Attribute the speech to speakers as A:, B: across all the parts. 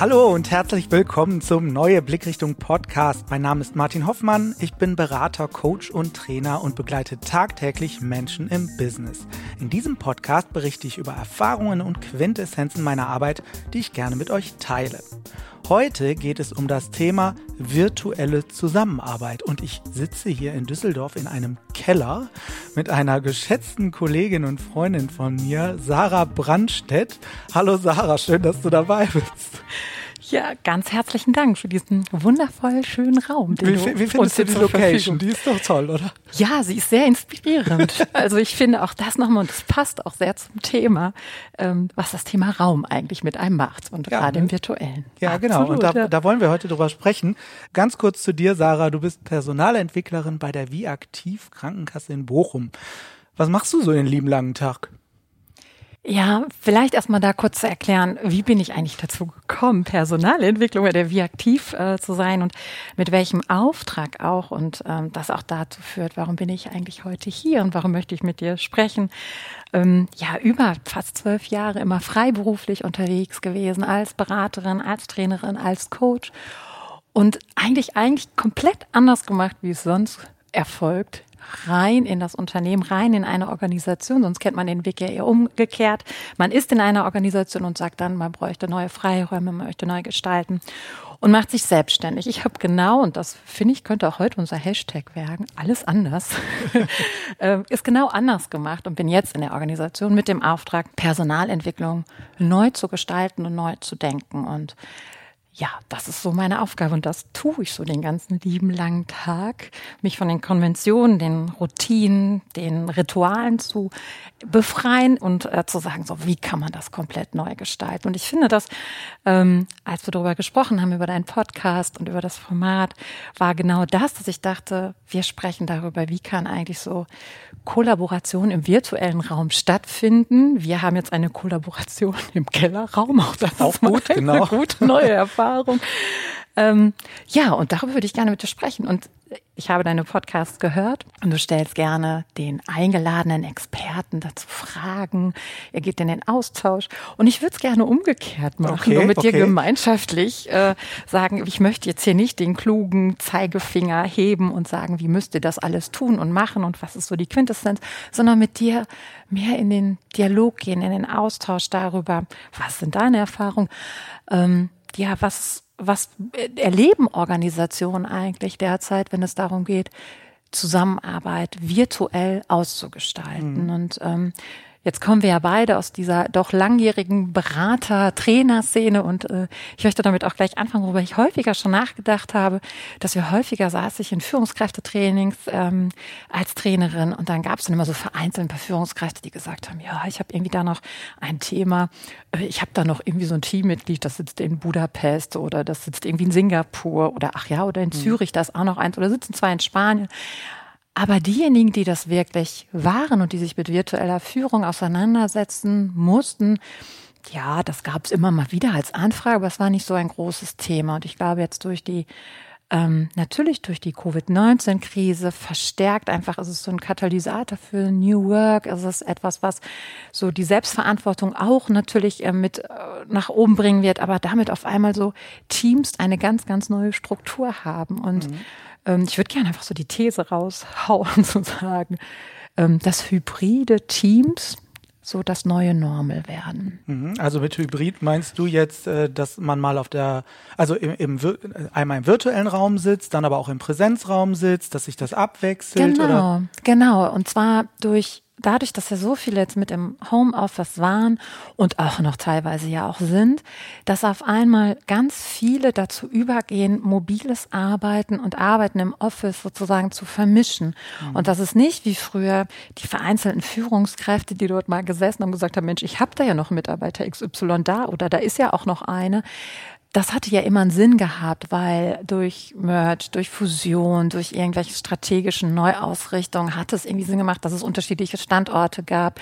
A: Hallo und herzlich willkommen zum Neue Blickrichtung Podcast. Mein Name ist Martin Hoffmann. Ich bin Berater, Coach und Trainer und begleite tagtäglich Menschen im Business. In diesem Podcast berichte ich über Erfahrungen und Quintessenzen meiner Arbeit, die ich gerne mit euch teile. Heute geht es um das Thema virtuelle Zusammenarbeit und ich sitze hier in Düsseldorf in einem Keller mit einer geschätzten Kollegin und Freundin von mir, Sarah Brandstedt. Hallo Sarah, schön, dass du dabei bist.
B: Ja, ganz herzlichen Dank für diesen wundervoll schönen Raum.
A: Wie, wie findest du die Location? Die ist doch toll, oder?
B: Ja, sie ist sehr inspirierend. also ich finde auch das nochmal, und das passt auch sehr zum Thema, ähm, was das Thema Raum eigentlich mit einem macht und ja, gerade im virtuellen.
A: Ja, Absolut, genau. Und da, ja. da wollen wir heute drüber sprechen. Ganz kurz zu dir, Sarah. Du bist Personalentwicklerin bei der Wie Aktiv Krankenkasse in Bochum. Was machst du so den lieben langen Tag?
B: Ja, vielleicht erstmal da kurz zu erklären, wie bin ich eigentlich dazu gekommen, Personalentwicklung oder wie aktiv äh, zu sein und mit welchem Auftrag auch und ähm, das auch dazu führt, warum bin ich eigentlich heute hier und warum möchte ich mit dir sprechen. Ähm, ja, über fast zwölf Jahre immer freiberuflich unterwegs gewesen als Beraterin, als Trainerin, als Coach und eigentlich eigentlich komplett anders gemacht, wie es sonst erfolgt rein in das Unternehmen, rein in eine Organisation. Sonst kennt man den Weg ja eher umgekehrt. Man ist in einer Organisation und sagt dann, man bräuchte neue Freiräume, man möchte neu gestalten und macht sich selbstständig. Ich habe genau, und das finde ich, könnte auch heute unser Hashtag werden, alles anders, ähm, ist genau anders gemacht und bin jetzt in der Organisation mit dem Auftrag, Personalentwicklung neu zu gestalten und neu zu denken. Und ja, das ist so meine Aufgabe und das tue ich so den ganzen lieben langen Tag, mich von den Konventionen, den Routinen, den Ritualen zu befreien und äh, zu sagen, so wie kann man das komplett neu gestalten. Und ich finde, dass ähm, als wir darüber gesprochen haben über deinen Podcast und über das Format, war genau das, dass ich dachte, wir sprechen darüber, wie kann eigentlich so Kollaboration im virtuellen Raum stattfinden. Wir haben jetzt eine Kollaboration im Kellerraum, auch das auch ist gut, genau. gute neue Erfahrung. Ähm, ja, und darüber würde ich gerne mit dir sprechen. Und ich habe deine Podcasts gehört und du stellst gerne den eingeladenen Experten dazu Fragen. Er geht in den Austausch. Und ich würde es gerne umgekehrt machen okay, und mit okay. dir gemeinschaftlich äh, sagen, ich möchte jetzt hier nicht den klugen Zeigefinger heben und sagen, wie müsst ihr das alles tun und machen und was ist so die Quintessenz, sondern mit dir mehr in den Dialog gehen, in den Austausch darüber, was sind deine Erfahrungen, ähm, ja, was was erleben Organisationen eigentlich derzeit, wenn es darum geht, Zusammenarbeit virtuell auszugestalten? Mhm. Und ähm, Jetzt kommen wir ja beide aus dieser doch langjährigen Berater-Trainer-Szene und äh, ich möchte damit auch gleich anfangen, worüber ich häufiger schon nachgedacht habe, dass wir häufiger saß ich in Führungskräftetrainings ähm, als Trainerin und dann gab es dann immer so vereinzelt ein paar Führungskräfte, die gesagt haben, ja, ich habe irgendwie da noch ein Thema, äh, ich habe da noch irgendwie so ein Teammitglied, das sitzt in Budapest oder das sitzt irgendwie in Singapur oder ach ja, oder in mhm. Zürich, da ist auch noch eins oder sitzen zwei in Spanien. Aber diejenigen, die das wirklich waren und die sich mit virtueller Führung auseinandersetzen mussten, ja, das gab es immer mal wieder als Anfrage, aber es war nicht so ein großes Thema. Und ich glaube, jetzt durch die ähm, natürlich durch die Covid-19-Krise verstärkt einfach ist es so ein Katalysator für New Work. Es ist etwas, was so die Selbstverantwortung auch natürlich äh, mit äh, nach oben bringen wird, aber damit auf einmal so Teams eine ganz, ganz neue Struktur haben. Und mhm. Ähm, ich würde gerne einfach so die These raushauen, zu sagen, ähm, dass hybride Teams so das neue Normal werden.
A: Mhm. Also mit Hybrid meinst du jetzt, äh, dass man mal auf der, also im, im, einmal im virtuellen Raum sitzt, dann aber auch im Präsenzraum sitzt, dass sich das abwechselt?
B: Genau,
A: oder?
B: genau. Und zwar durch dadurch, dass ja so viele jetzt mit im Homeoffice waren und auch noch teilweise ja auch sind, dass auf einmal ganz viele dazu übergehen, mobiles Arbeiten und Arbeiten im Office sozusagen zu vermischen. Mhm. Und das ist nicht wie früher die vereinzelten Führungskräfte, die dort mal gesessen haben und gesagt haben, Mensch, ich habe da ja noch Mitarbeiter XY da oder da ist ja auch noch eine das hatte ja immer einen Sinn gehabt, weil durch Merge, durch Fusion, durch irgendwelche strategischen Neuausrichtungen hat es irgendwie Sinn gemacht, dass es unterschiedliche Standorte gab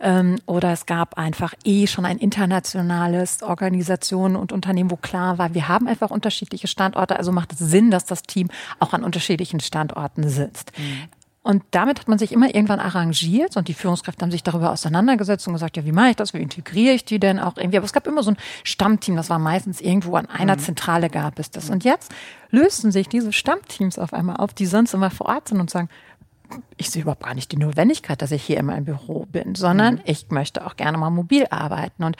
B: ähm, oder es gab einfach eh schon ein internationales Organisationen und Unternehmen, wo klar war, wir haben einfach unterschiedliche Standorte, also macht es Sinn, dass das Team auch an unterschiedlichen Standorten sitzt. Mhm. Und damit hat man sich immer irgendwann arrangiert und die Führungskräfte haben sich darüber auseinandergesetzt und gesagt, ja, wie mache ich das, wie integriere ich die denn auch irgendwie? Aber es gab immer so ein Stammteam, das war meistens irgendwo an einer mhm. Zentrale gab es das. Und jetzt lösten sich diese Stammteams auf einmal auf, die sonst immer vor Ort sind und sagen, ich sehe überhaupt gar nicht die Notwendigkeit, dass ich hier in meinem Büro bin, sondern mhm. ich möchte auch gerne mal mobil arbeiten. Und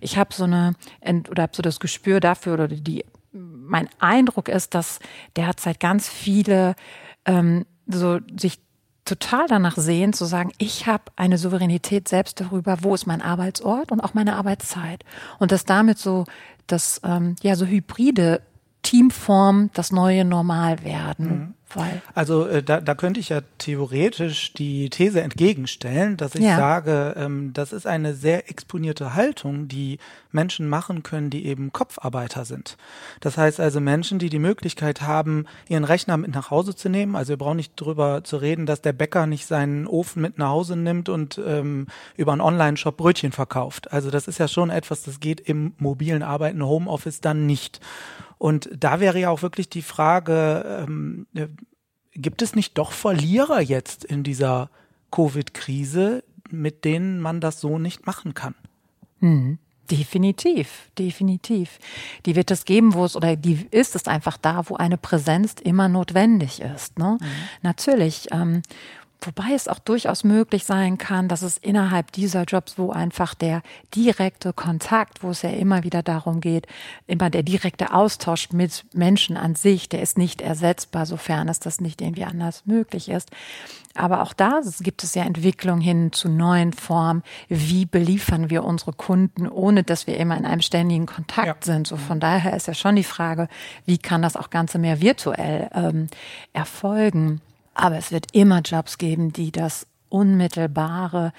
B: ich habe so eine, oder habe so das Gespür dafür, oder die, mein Eindruck ist, dass derzeit ganz viele ähm, so sich total danach sehen, zu sagen, ich habe eine Souveränität selbst darüber, wo ist mein Arbeitsort und auch meine Arbeitszeit. Und dass damit so das ähm, ja so hybride Teamform das neue Normal werden. Mhm.
A: Weil also äh, da, da könnte ich ja theoretisch die These entgegenstellen, dass ich ja. sage, ähm, das ist eine sehr exponierte Haltung, die Menschen machen können, die eben Kopfarbeiter sind. Das heißt also Menschen, die die Möglichkeit haben, ihren Rechner mit nach Hause zu nehmen. Also wir brauchen nicht drüber zu reden, dass der Bäcker nicht seinen Ofen mit nach Hause nimmt und ähm, über einen Online-Shop Brötchen verkauft. Also das ist ja schon etwas, das geht im mobilen Arbeiten, Homeoffice dann nicht. Und da wäre ja auch wirklich die Frage, ähm, äh, gibt es nicht doch Verlierer jetzt in dieser Covid-Krise, mit denen man das so nicht machen kann?
B: Hm. Definitiv, definitiv. Die wird es geben, wo es oder die ist es einfach da, wo eine Präsenz immer notwendig ist. Ne? Mhm. Natürlich. Ähm, Wobei es auch durchaus möglich sein kann, dass es innerhalb dieser Jobs, wo einfach der direkte Kontakt, wo es ja immer wieder darum geht, immer der direkte Austausch mit Menschen an sich, der ist nicht ersetzbar, sofern es das nicht irgendwie anders möglich ist. Aber auch da gibt es ja Entwicklung hin zu neuen Formen. Wie beliefern wir unsere Kunden, ohne dass wir immer in einem ständigen Kontakt ja. sind? So von daher ist ja schon die Frage, wie kann das auch Ganze mehr virtuell ähm, erfolgen? Aber es wird immer Jobs geben, die das unmittelbare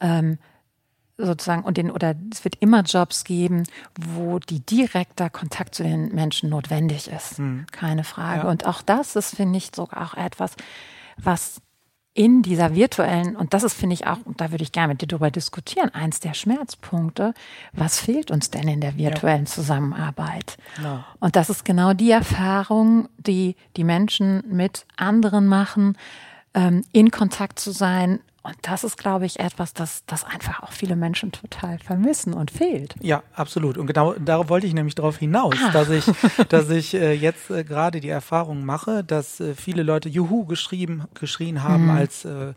B: ähm, sozusagen und den oder es wird immer Jobs geben, wo die direkter Kontakt zu den Menschen notwendig ist. Mhm. Keine Frage. Ja. Und auch das ist, finde ich, sogar auch etwas, was in dieser virtuellen, und das ist, finde ich auch, und da würde ich gerne mit dir darüber diskutieren, eins der Schmerzpunkte, was fehlt uns denn in der virtuellen ja. Zusammenarbeit? Ja. Und das ist genau die Erfahrung, die die Menschen mit anderen machen, ähm, in Kontakt zu sein, und das ist, glaube ich, etwas, das, das einfach auch viele Menschen total vermissen und fehlt.
A: Ja, absolut. Und genau darauf wollte ich nämlich darauf hinaus, ah. dass ich, dass ich äh, jetzt äh, gerade die Erfahrung mache, dass äh, viele Leute Juhu geschrieben, geschrien haben, mhm. als äh,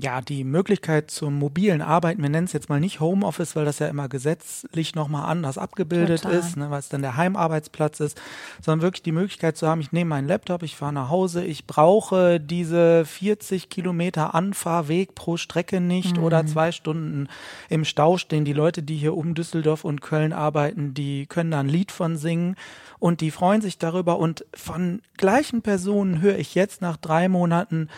A: ja, die Möglichkeit zum mobilen Arbeiten, wir nennen es jetzt mal nicht Homeoffice, weil das ja immer gesetzlich nochmal anders abgebildet Total. ist, ne, weil es dann der Heimarbeitsplatz ist, sondern wirklich die Möglichkeit zu haben, ich nehme meinen Laptop, ich fahre nach Hause, ich brauche diese 40 Kilometer Anfahrweg pro Strecke nicht mhm. oder zwei Stunden im Stau stehen. Die Leute, die hier um Düsseldorf und Köln arbeiten, die können da ein Lied von singen und die freuen sich darüber und von gleichen Personen höre ich jetzt nach drei Monaten,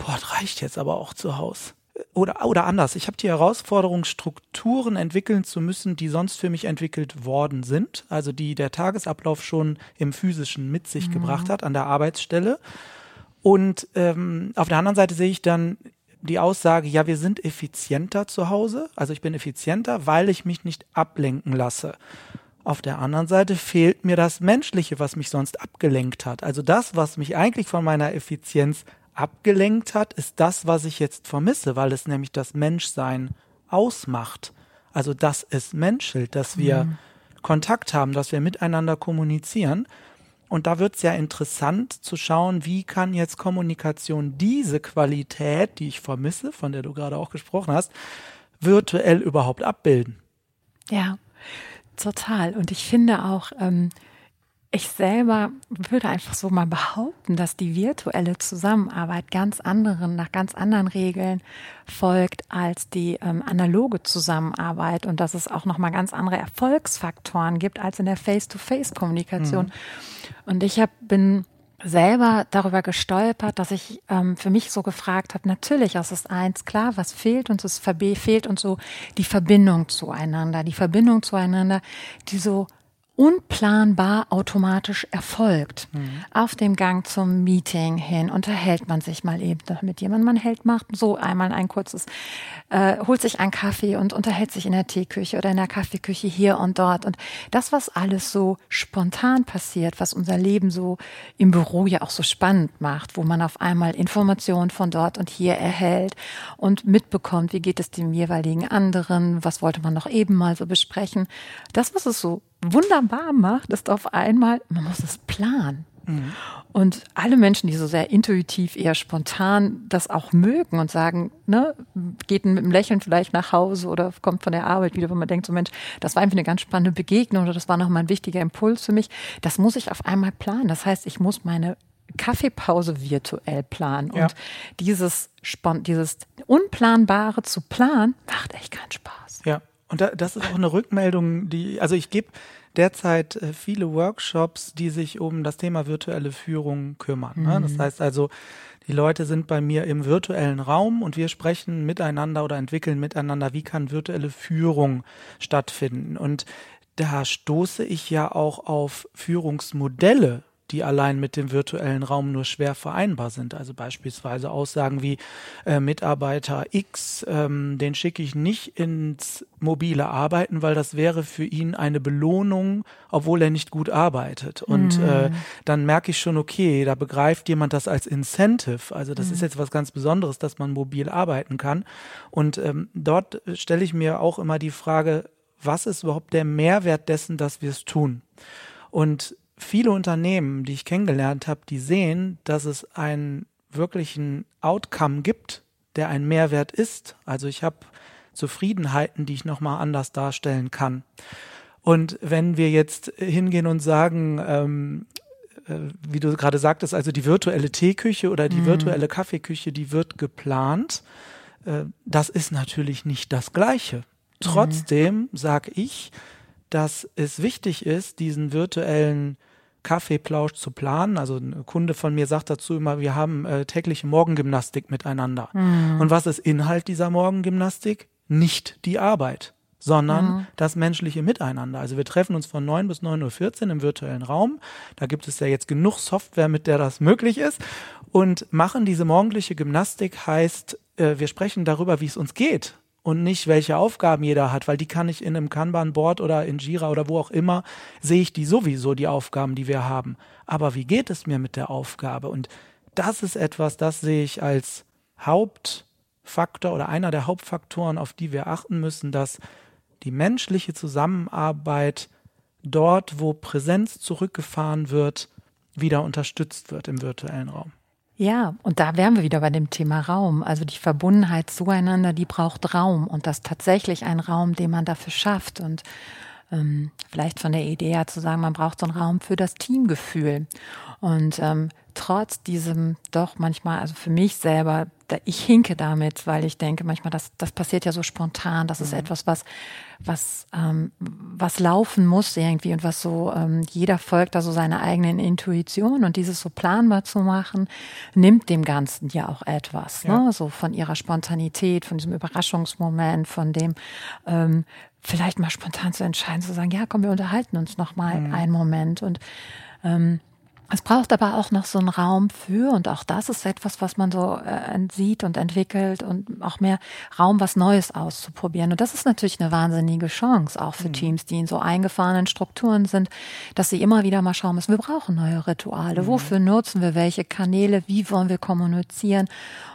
A: boah, das reicht jetzt aber auch zu Hause. Oder, oder anders, ich habe die Herausforderung, Strukturen entwickeln zu müssen, die sonst für mich entwickelt worden sind, also die der Tagesablauf schon im physischen mit sich mhm. gebracht hat an der Arbeitsstelle. Und ähm, auf der anderen Seite sehe ich dann die Aussage, ja, wir sind effizienter zu Hause, also ich bin effizienter, weil ich mich nicht ablenken lasse. Auf der anderen Seite fehlt mir das Menschliche, was mich sonst abgelenkt hat. Also das, was mich eigentlich von meiner Effizienz abgelenkt hat, ist das, was ich jetzt vermisse, weil es nämlich das Menschsein ausmacht. Also, dass es menschelt, dass wir mhm. Kontakt haben, dass wir miteinander kommunizieren. Und da wird es ja interessant zu schauen, wie kann jetzt Kommunikation diese Qualität, die ich vermisse, von der du gerade auch gesprochen hast, virtuell überhaupt abbilden.
B: Ja, total. Und ich finde auch, ähm, ich selber würde einfach so mal behaupten, dass die virtuelle Zusammenarbeit ganz anderen, nach ganz anderen Regeln folgt als die ähm, analoge Zusammenarbeit und dass es auch nochmal ganz andere Erfolgsfaktoren gibt als in der Face-to-Face-Kommunikation. Mhm. Und ich hab, bin selber darüber gestolpert, dass ich ähm, für mich so gefragt habe, natürlich, es ist eins klar, was fehlt uns, es fehlt uns so die Verbindung zueinander, die Verbindung zueinander, die so unplanbar automatisch erfolgt. Mhm. Auf dem Gang zum Meeting hin unterhält man sich mal eben mit jemandem. Man hält, macht so einmal ein kurzes, äh, holt sich einen Kaffee und unterhält sich in der Teeküche oder in der Kaffeeküche hier und dort. Und das, was alles so spontan passiert, was unser Leben so im Büro ja auch so spannend macht, wo man auf einmal Informationen von dort und hier erhält und mitbekommt, wie geht es dem jeweiligen anderen, was wollte man noch eben mal so besprechen. Das, was es so wunderbar macht, ist auf einmal, man muss es planen. Mhm. Und alle Menschen, die so sehr intuitiv, eher spontan das auch mögen und sagen, ne, geht mit einem Lächeln vielleicht nach Hause oder kommt von der Arbeit wieder, wo man denkt, so Mensch, das war einfach eine ganz spannende Begegnung oder das war nochmal ein wichtiger Impuls für mich. Das muss ich auf einmal planen. Das heißt, ich muss meine Kaffeepause virtuell planen. Ja. Und dieses, dieses Unplanbare zu planen, macht echt keinen Spaß.
A: Ja. Und da, das ist auch eine Rückmeldung, die, also ich gebe derzeit äh, viele Workshops, die sich um das Thema virtuelle Führung kümmern. Mhm. Ne? Das mhm. heißt also, die Leute sind bei mir im virtuellen Raum und wir sprechen miteinander oder entwickeln miteinander, wie kann virtuelle Führung stattfinden. Und da stoße ich ja auch auf Führungsmodelle, die allein mit dem virtuellen Raum nur schwer vereinbar sind. Also beispielsweise Aussagen wie äh, Mitarbeiter X, ähm, den schicke ich nicht ins mobile Arbeiten, weil das wäre für ihn eine Belohnung, obwohl er nicht gut arbeitet. Und mhm. äh, dann merke ich schon, okay, da begreift jemand das als Incentive. Also das mhm. ist jetzt was ganz Besonderes, dass man mobil arbeiten kann. Und ähm, dort stelle ich mir auch immer die Frage, was ist überhaupt der Mehrwert dessen, dass wir es tun? Und viele Unternehmen, die ich kennengelernt habe, die sehen, dass es einen wirklichen Outcome gibt, der ein Mehrwert ist. Also ich habe Zufriedenheiten, die ich nochmal anders darstellen kann. Und wenn wir jetzt hingehen und sagen, ähm, äh, wie du gerade sagtest, also die virtuelle Teeküche oder die mhm. virtuelle Kaffeeküche, die wird geplant, äh, das ist natürlich nicht das Gleiche. Mhm. Trotzdem mhm. sage ich, dass es wichtig ist, diesen virtuellen Kaffeeplausch zu planen. Also ein Kunde von mir sagt dazu immer, wir haben äh, tägliche Morgengymnastik miteinander. Mhm. Und was ist Inhalt dieser Morgengymnastik? Nicht die Arbeit, sondern mhm. das menschliche Miteinander. Also wir treffen uns von 9 bis 9.14 Uhr im virtuellen Raum. Da gibt es ja jetzt genug Software, mit der das möglich ist. Und machen diese morgendliche Gymnastik heißt, äh, wir sprechen darüber, wie es uns geht und nicht, welche Aufgaben jeder hat, weil die kann ich in einem Kanban-Board oder in Jira oder wo auch immer, sehe ich die sowieso, die Aufgaben, die wir haben. Aber wie geht es mir mit der Aufgabe? Und das ist etwas, das sehe ich als Hauptfaktor oder einer der Hauptfaktoren, auf die wir achten müssen, dass die menschliche Zusammenarbeit dort, wo Präsenz zurückgefahren wird, wieder unterstützt wird im virtuellen Raum.
B: Ja, und da wären wir wieder bei dem Thema Raum. Also die Verbundenheit zueinander, die braucht Raum und das tatsächlich ein Raum, den man dafür schafft. Und ähm, vielleicht von der Idee her zu sagen, man braucht so einen Raum für das Teamgefühl. Und ähm, trotz diesem doch manchmal, also für mich selber, da, ich hinke damit, weil ich denke manchmal, das, das passiert ja so spontan, das ist mhm. etwas, was, was, ähm, was laufen muss irgendwie und was so, ähm, jeder folgt da so seiner eigenen Intuition und dieses so planbar zu machen, nimmt dem Ganzen ja auch etwas, ja. ne? so von ihrer Spontanität, von diesem Überraschungsmoment, von dem, ähm, vielleicht mal spontan zu entscheiden, zu sagen, ja, komm, wir unterhalten uns noch mal mhm. einen Moment und ähm, es braucht aber auch noch so einen Raum für, und auch das ist etwas, was man so äh, sieht und entwickelt und auch mehr Raum, was Neues auszuprobieren. Und das ist natürlich eine wahnsinnige Chance, auch für mhm. Teams, die in so eingefahrenen Strukturen sind, dass sie immer wieder mal schauen müssen, wir brauchen neue Rituale. Mhm. Wofür nutzen wir welche Kanäle? Wie wollen wir kommunizieren?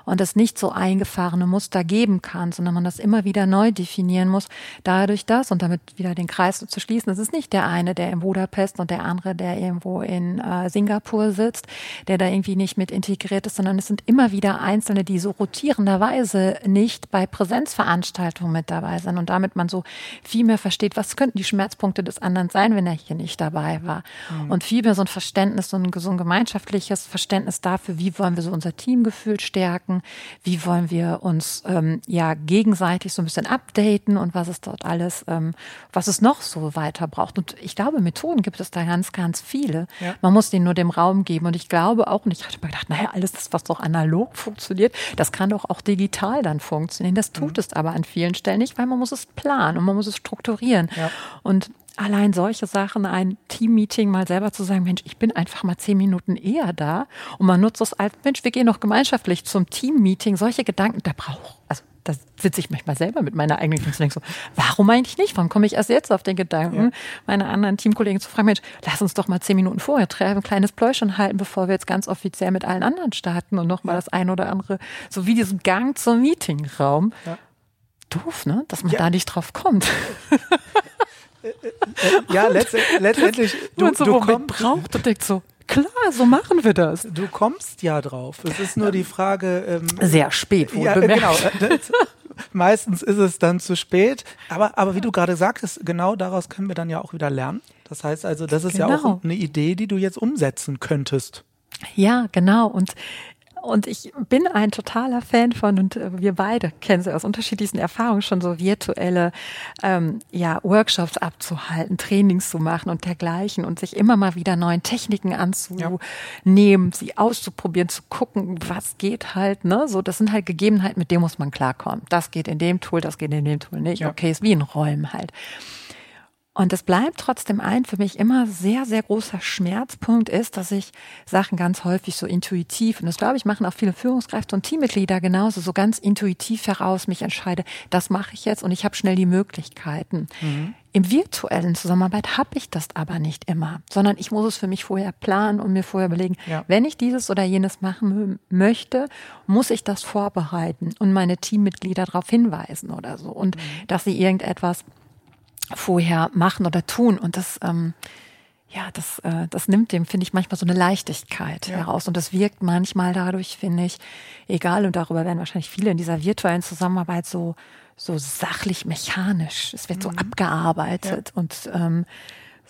B: Und es nicht so eingefahrene Muster geben kann, sondern man das immer wieder neu definieren muss. Dadurch das und damit wieder den Kreis zu schließen, es ist nicht der eine, der in Budapest und der andere, der irgendwo in äh, Singapur sitzt, der da irgendwie nicht mit integriert ist, sondern es sind immer wieder Einzelne, die so rotierenderweise nicht bei Präsenzveranstaltungen mit dabei sind und damit man so viel mehr versteht, was könnten die Schmerzpunkte des anderen sein, wenn er hier nicht dabei war. Mhm. Und viel mehr so ein Verständnis, so ein, so ein gemeinschaftliches Verständnis dafür, wie wollen wir so unser Teamgefühl stärken, gucken, wie wollen wir uns ähm, ja gegenseitig so ein bisschen updaten und was ist dort alles, ähm, was es noch so weiter braucht. Und ich glaube, Methoden gibt es da ganz, ganz viele. Ja. Man muss denen nur dem Raum geben. Und ich glaube auch, und ich hatte mir gedacht, naja, alles das, was doch analog funktioniert, das kann doch auch digital dann funktionieren. Das tut mhm. es aber an vielen Stellen nicht, weil man muss es planen und man muss es strukturieren. Ja. Und allein solche Sachen, ein Teammeeting mal selber zu sagen, Mensch, ich bin einfach mal zehn Minuten eher da und man nutzt es als, Mensch, wir gehen noch gemeinschaftlich zum Teammeeting. Solche Gedanken, da braucht, also da sitze ich manchmal selber mit meiner eigenen Kunst und denke so, warum eigentlich nicht? Warum komme ich erst jetzt auf den Gedanken, ja. meine anderen Teamkollegen zu fragen, Mensch, lass uns doch mal zehn Minuten vorher treffen, ein kleines Pläuschen halten, bevor wir jetzt ganz offiziell mit allen anderen starten und nochmal ja. das ein oder andere, so wie diesen Gang zum Meetingraum. Ja. Doof, ne? Dass man ja. da nicht drauf kommt.
A: Äh, äh, äh, ja, letzt, letztendlich,
B: du, so du kommst, braucht und denkst so, Klar, so machen wir das.
A: Du kommst ja drauf. Es ist nur die Frage.
B: Ähm, Sehr spät, wohl ja, genau.
A: Meistens ist es dann zu spät. Aber, aber wie du gerade sagtest, genau daraus können wir dann ja auch wieder lernen. Das heißt also, das ist genau. ja auch genau. eine Idee, die du jetzt umsetzen könntest.
B: Ja, genau. Und und ich bin ein totaler Fan von, und äh, wir beide kennen sie aus unterschiedlichsten Erfahrungen schon, so virtuelle ähm, ja, Workshops abzuhalten, Trainings zu machen und dergleichen und sich immer mal wieder neuen Techniken anzunehmen, ja. sie auszuprobieren, zu gucken, was geht halt. Ne? So, das sind halt Gegebenheiten, mit denen muss man klarkommen. Das geht in dem Tool, das geht in dem Tool nicht. Ja. Okay, ist wie in Räumen halt. Und es bleibt trotzdem ein für mich immer sehr, sehr großer Schmerzpunkt ist, dass ich Sachen ganz häufig so intuitiv, und das glaube ich, machen auch viele Führungskräfte und Teammitglieder genauso, so ganz intuitiv heraus mich entscheide, das mache ich jetzt und ich habe schnell die Möglichkeiten. Mhm. Im virtuellen Zusammenarbeit habe ich das aber nicht immer, sondern ich muss es für mich vorher planen und mir vorher überlegen, ja. wenn ich dieses oder jenes machen möchte, muss ich das vorbereiten und meine Teammitglieder darauf hinweisen oder so und mhm. dass sie irgendetwas vorher machen oder tun. Und das, ähm, ja, das, äh, das nimmt dem, finde ich, manchmal so eine Leichtigkeit ja. heraus. Und das wirkt manchmal dadurch, finde ich, egal, und darüber werden wahrscheinlich viele in dieser virtuellen Zusammenarbeit so, so sachlich mechanisch. Es wird mhm. so abgearbeitet ja. und ähm,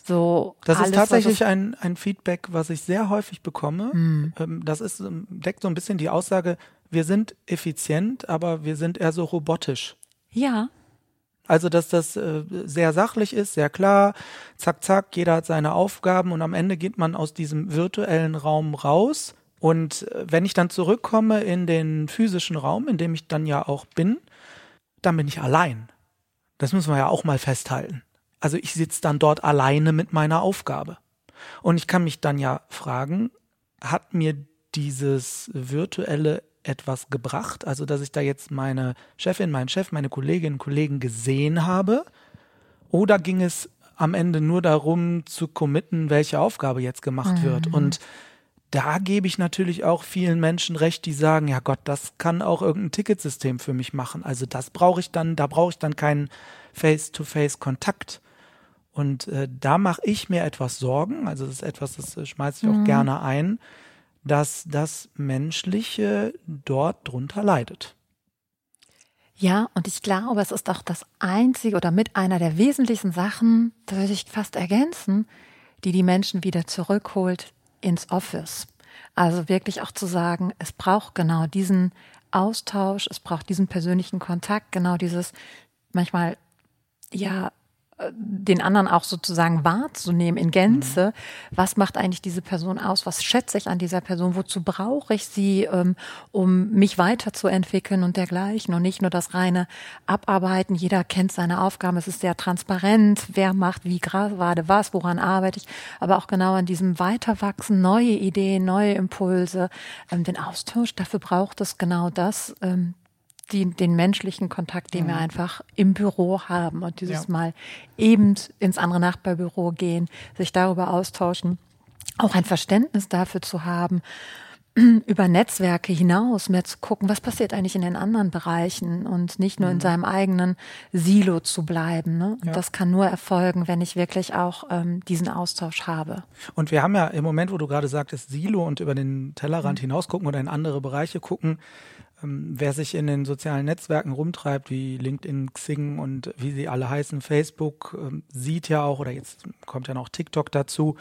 B: so.
A: Das alles, ist tatsächlich ein, ein Feedback, was ich sehr häufig bekomme. Mhm. Ähm, das ist, ähm, deckt so ein bisschen die Aussage, wir sind effizient, aber wir sind eher so robotisch.
B: Ja,
A: also, dass das äh, sehr sachlich ist, sehr klar, zack, zack, jeder hat seine Aufgaben und am Ende geht man aus diesem virtuellen Raum raus. Und äh, wenn ich dann zurückkomme in den physischen Raum, in dem ich dann ja auch bin, dann bin ich allein. Das müssen wir ja auch mal festhalten. Also ich sitze dann dort alleine mit meiner Aufgabe. Und ich kann mich dann ja fragen, hat mir dieses virtuelle etwas gebracht, also dass ich da jetzt meine Chefin, meinen Chef, meine Kolleginnen und Kollegen gesehen habe? Oder ging es am Ende nur darum zu committen, welche Aufgabe jetzt gemacht mhm. wird? Und da gebe ich natürlich auch vielen Menschen recht, die sagen, ja Gott, das kann auch irgendein Ticketsystem für mich machen. Also das brauche ich dann, da brauche ich dann keinen Face-to-Face-Kontakt. Und äh, da mache ich mir etwas Sorgen. Also das ist etwas, das äh, schmeiße ich auch mhm. gerne ein dass das Menschliche dort drunter leidet.
B: Ja, und ich glaube, es ist auch das einzige oder mit einer der wesentlichsten Sachen, da würde ich fast ergänzen, die die Menschen wieder zurückholt ins Office. Also wirklich auch zu sagen, es braucht genau diesen Austausch, es braucht diesen persönlichen Kontakt, genau dieses manchmal ja den anderen auch sozusagen wahrzunehmen in Gänze. Mhm. Was macht eigentlich diese Person aus? Was schätze ich an dieser Person? Wozu brauche ich sie, ähm, um mich weiterzuentwickeln und dergleichen? Und nicht nur das reine Abarbeiten. Jeder kennt seine Aufgaben. Es ist sehr transparent. Wer macht wie gerade was? Woran arbeite ich? Aber auch genau an diesem Weiterwachsen, neue Ideen, neue Impulse, ähm, den Austausch. Dafür braucht es genau das, ähm, die, den menschlichen Kontakt, den mhm. wir einfach im Büro haben und dieses ja. Mal eben ins andere Nachbarbüro gehen, sich darüber austauschen, auch ein Verständnis dafür zu haben, über Netzwerke hinaus mehr zu gucken, was passiert eigentlich in den anderen Bereichen und nicht nur mhm. in seinem eigenen Silo zu bleiben. Ne? Und ja. das kann nur erfolgen, wenn ich wirklich auch ähm, diesen Austausch habe.
A: Und wir haben ja im Moment, wo du gerade sagtest, Silo und über den Tellerrand mhm. hinaus gucken oder in andere Bereiche gucken, wer sich in den sozialen Netzwerken rumtreibt, wie LinkedIn, Xing und wie sie alle heißen, Facebook, ähm, sieht ja auch, oder jetzt kommt ja noch TikTok dazu,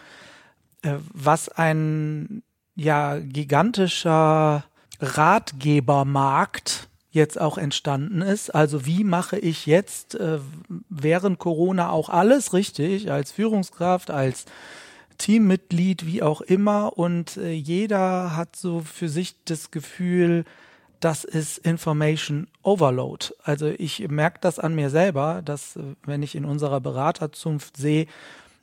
A: äh, was ein ja gigantischer Ratgebermarkt jetzt auch entstanden ist. Also wie mache ich jetzt äh, während Corona auch alles richtig als Führungskraft, als Teammitglied, wie auch immer. Und äh, jeder hat so für sich das Gefühl, das ist Information Overload. Also ich merke das an mir selber, dass äh, wenn ich in unserer Beraterzunft sehe,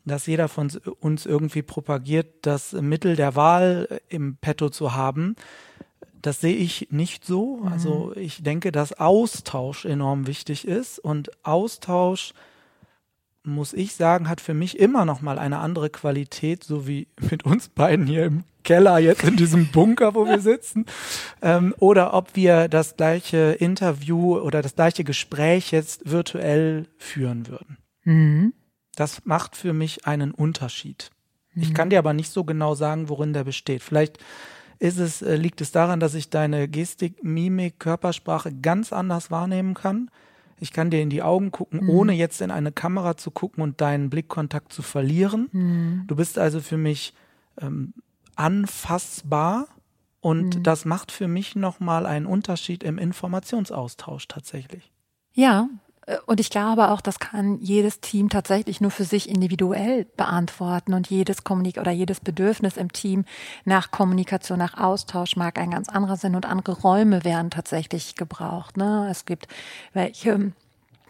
A: dass jeder von uns irgendwie propagiert, das Mittel der Wahl äh, im Petto zu haben, das sehe ich nicht so. Mhm. Also ich denke, dass Austausch enorm wichtig ist und Austausch muss ich sagen, hat für mich immer noch mal eine andere Qualität, so wie mit uns beiden hier im Keller jetzt in diesem Bunker, wo wir sitzen, ähm, oder ob wir das gleiche Interview oder das gleiche Gespräch jetzt virtuell führen würden. Mhm. Das macht für mich einen Unterschied. Mhm. Ich kann dir aber nicht so genau sagen, worin der besteht. Vielleicht ist es, äh, liegt es daran, dass ich deine Gestik, Mimik, Körpersprache ganz anders wahrnehmen kann ich kann dir in die Augen gucken, mhm. ohne jetzt in eine Kamera zu gucken und deinen Blickkontakt zu verlieren. Mhm. Du bist also für mich ähm, anfassbar und mhm. das macht für mich nochmal einen Unterschied im Informationsaustausch tatsächlich.
B: Ja, und ich glaube auch, das kann jedes Team tatsächlich nur für sich individuell beantworten und jedes Kommunik oder jedes Bedürfnis im Team nach Kommunikation, nach Austausch mag ein ganz anderer Sinn und andere Räume werden tatsächlich gebraucht. Ne? Es gibt welche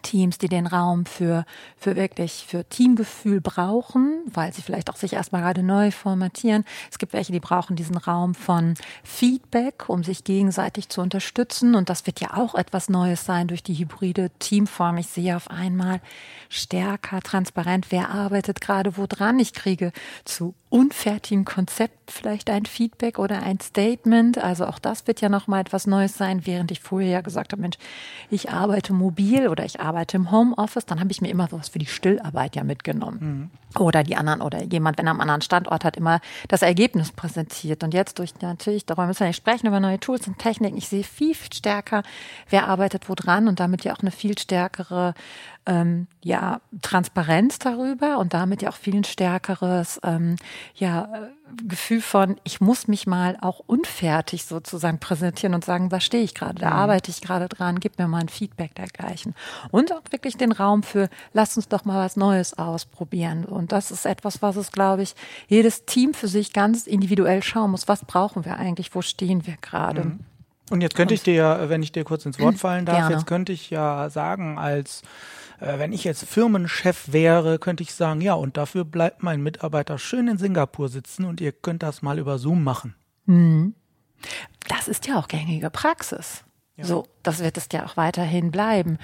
B: Teams, die den Raum für, für wirklich für Teamgefühl brauchen, weil sie vielleicht auch sich erstmal gerade neu formatieren. Es gibt welche, die brauchen diesen Raum von Feedback, um sich gegenseitig zu unterstützen. Und das wird ja auch etwas Neues sein durch die hybride Teamform. Ich sehe auf einmal stärker, transparent, wer arbeitet gerade wo dran. Ich kriege zu unfertigen Konzept vielleicht ein Feedback oder ein Statement. Also auch das wird ja nochmal etwas Neues sein, während ich vorher ja gesagt habe, Mensch, ich arbeite mobil oder ich arbeite im Homeoffice, dann habe ich mir immer sowas für die Stillarbeit ja mitgenommen. Mhm. Oder die anderen oder jemand, wenn er am anderen Standort hat, immer das Ergebnis präsentiert. Und jetzt durch natürlich, darüber müssen wir nicht sprechen, über neue Tools und Techniken. Ich sehe viel stärker, wer arbeitet wo dran und damit ja auch eine viel stärkere ähm, ja, Transparenz darüber und damit ja auch viel stärkeres ähm, ja, äh, Gefühl von, ich muss mich mal auch unfertig sozusagen präsentieren und sagen, da stehe ich gerade, da mhm. arbeite ich gerade dran, gib mir mal ein Feedback dergleichen. Und auch wirklich den Raum für, lass uns doch mal was Neues ausprobieren. Und das ist etwas, was es, glaube ich, jedes Team für sich ganz individuell schauen muss. Was brauchen wir eigentlich? Wo stehen wir gerade? Mhm.
A: Und jetzt könnte ich dir ja, wenn ich dir kurz ins Wort fallen darf, Gerne. jetzt könnte ich ja sagen, als äh, wenn ich jetzt Firmenchef wäre, könnte ich sagen, ja, und dafür bleibt mein Mitarbeiter schön in Singapur sitzen und ihr könnt das mal über Zoom machen. Mhm.
B: Das ist ja auch gängige Praxis. Ja. So, das wird es ja auch weiterhin bleiben.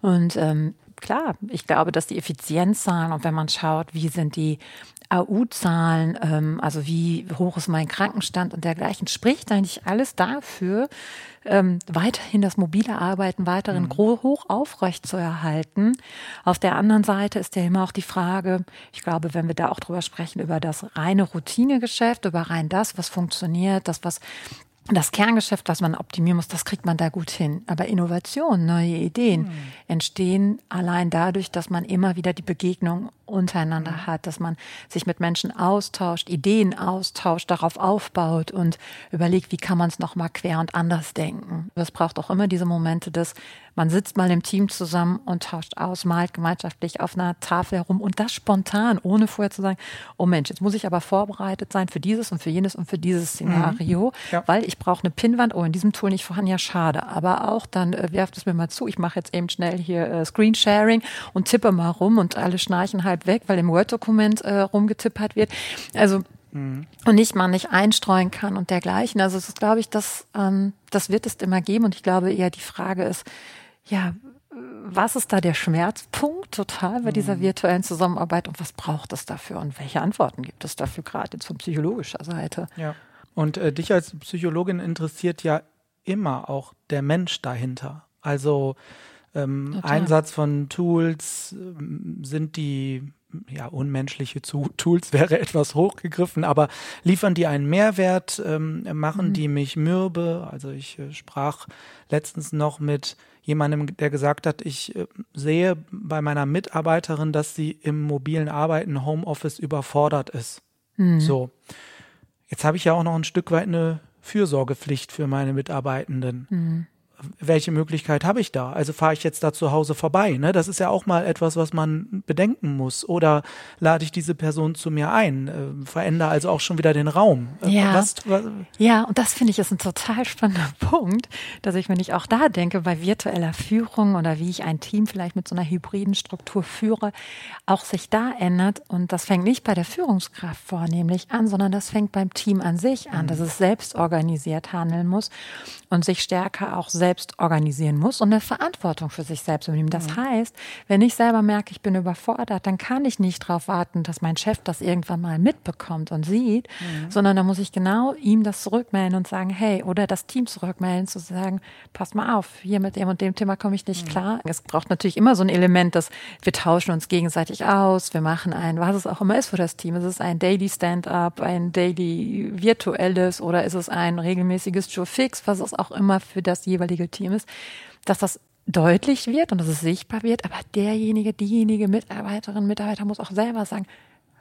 B: Und ähm, klar, ich glaube, dass die Effizienzzahlen und wenn man schaut, wie sind die AU-Zahlen, ähm, also wie hoch ist mein Krankenstand und dergleichen, spricht eigentlich alles dafür, ähm, weiterhin das mobile Arbeiten weiterhin mhm. hoch aufrecht zu erhalten. Auf der anderen Seite ist ja immer auch die Frage, ich glaube, wenn wir da auch drüber sprechen, über das reine Routinegeschäft, über rein das, was funktioniert, das, was das Kerngeschäft, das man optimieren muss, das kriegt man da gut hin. Aber Innovation, neue Ideen mhm. entstehen allein dadurch, dass man immer wieder die Begegnung untereinander mhm. hat, dass man sich mit Menschen austauscht, Ideen austauscht, darauf aufbaut und überlegt, wie kann man es nochmal quer und anders denken. Das braucht auch immer diese Momente des man sitzt mal im Team zusammen und tauscht aus, malt gemeinschaftlich auf einer Tafel herum und das spontan, ohne vorher zu sagen, oh Mensch, jetzt muss ich aber vorbereitet sein für dieses und für jenes und für dieses Szenario, mhm. ja. weil ich brauche eine Pinnwand, oh, in diesem Tool nicht vorhanden, ja schade. Aber auch dann äh, werft es mir mal zu, ich mache jetzt eben schnell hier äh, Screensharing und tippe mal rum und alle schnarchen halb weg, weil im Word-Dokument äh, rumgetippert wird. Also Mhm. und nicht man nicht einstreuen kann und dergleichen. Also es ist, glaube ich, das, ähm, das wird es immer geben. Und ich glaube eher die Frage ist, ja, was ist da der Schmerzpunkt total bei dieser mhm. virtuellen Zusammenarbeit und was braucht es dafür und welche Antworten gibt es dafür gerade jetzt von psychologischer Seite?
A: Ja. Und äh, dich als Psychologin interessiert ja immer auch der Mensch dahinter. Also ähm, Einsatz von Tools, äh, sind die ja, unmenschliche Tools wäre etwas hochgegriffen, aber liefern die einen Mehrwert, ähm, machen mhm. die mich mürbe. Also ich äh, sprach letztens noch mit jemandem, der gesagt hat, ich äh, sehe bei meiner Mitarbeiterin, dass sie im mobilen Arbeiten Homeoffice überfordert ist. Mhm. So. Jetzt habe ich ja auch noch ein Stück weit eine Fürsorgepflicht für meine Mitarbeitenden. Mhm. Welche Möglichkeit habe ich da? Also fahre ich jetzt da zu Hause vorbei? Ne? Das ist ja auch mal etwas, was man bedenken muss. Oder lade ich diese Person zu mir ein? Äh, verändere also auch schon wieder den Raum.
B: Äh, ja, was, was? ja und das finde ich ist ein total spannender Punkt, dass ich, wenn ich auch da denke, bei virtueller Führung oder wie ich ein Team vielleicht mit so einer hybriden Struktur führe, auch sich da ändert. Und das fängt nicht bei der Führungskraft vornehmlich an, sondern das fängt beim Team an sich an, mhm. dass es selbst organisiert handeln muss und sich stärker auch selbst organisieren muss und eine Verantwortung für sich selbst übernehmen. Das mhm. heißt, wenn ich selber merke, ich bin überfordert, dann kann ich nicht darauf warten, dass mein Chef das irgendwann mal mitbekommt und sieht, mhm. sondern da muss ich genau ihm das zurückmelden und sagen, hey, oder das Team zurückmelden, zu sagen, pass mal auf, hier mit dem und dem Thema komme ich nicht mhm. klar. Es braucht natürlich immer so ein Element, dass wir tauschen uns gegenseitig aus, wir machen ein, was es auch immer ist für das Team. Ist es ein Daily Stand-up, ein Daily virtuelles oder ist es ein regelmäßiges Joe Fix, was es auch immer für das jeweilige Team ist, dass das deutlich wird und dass es sichtbar wird, aber derjenige, diejenige Mitarbeiterin, Mitarbeiter muss auch selber sagen,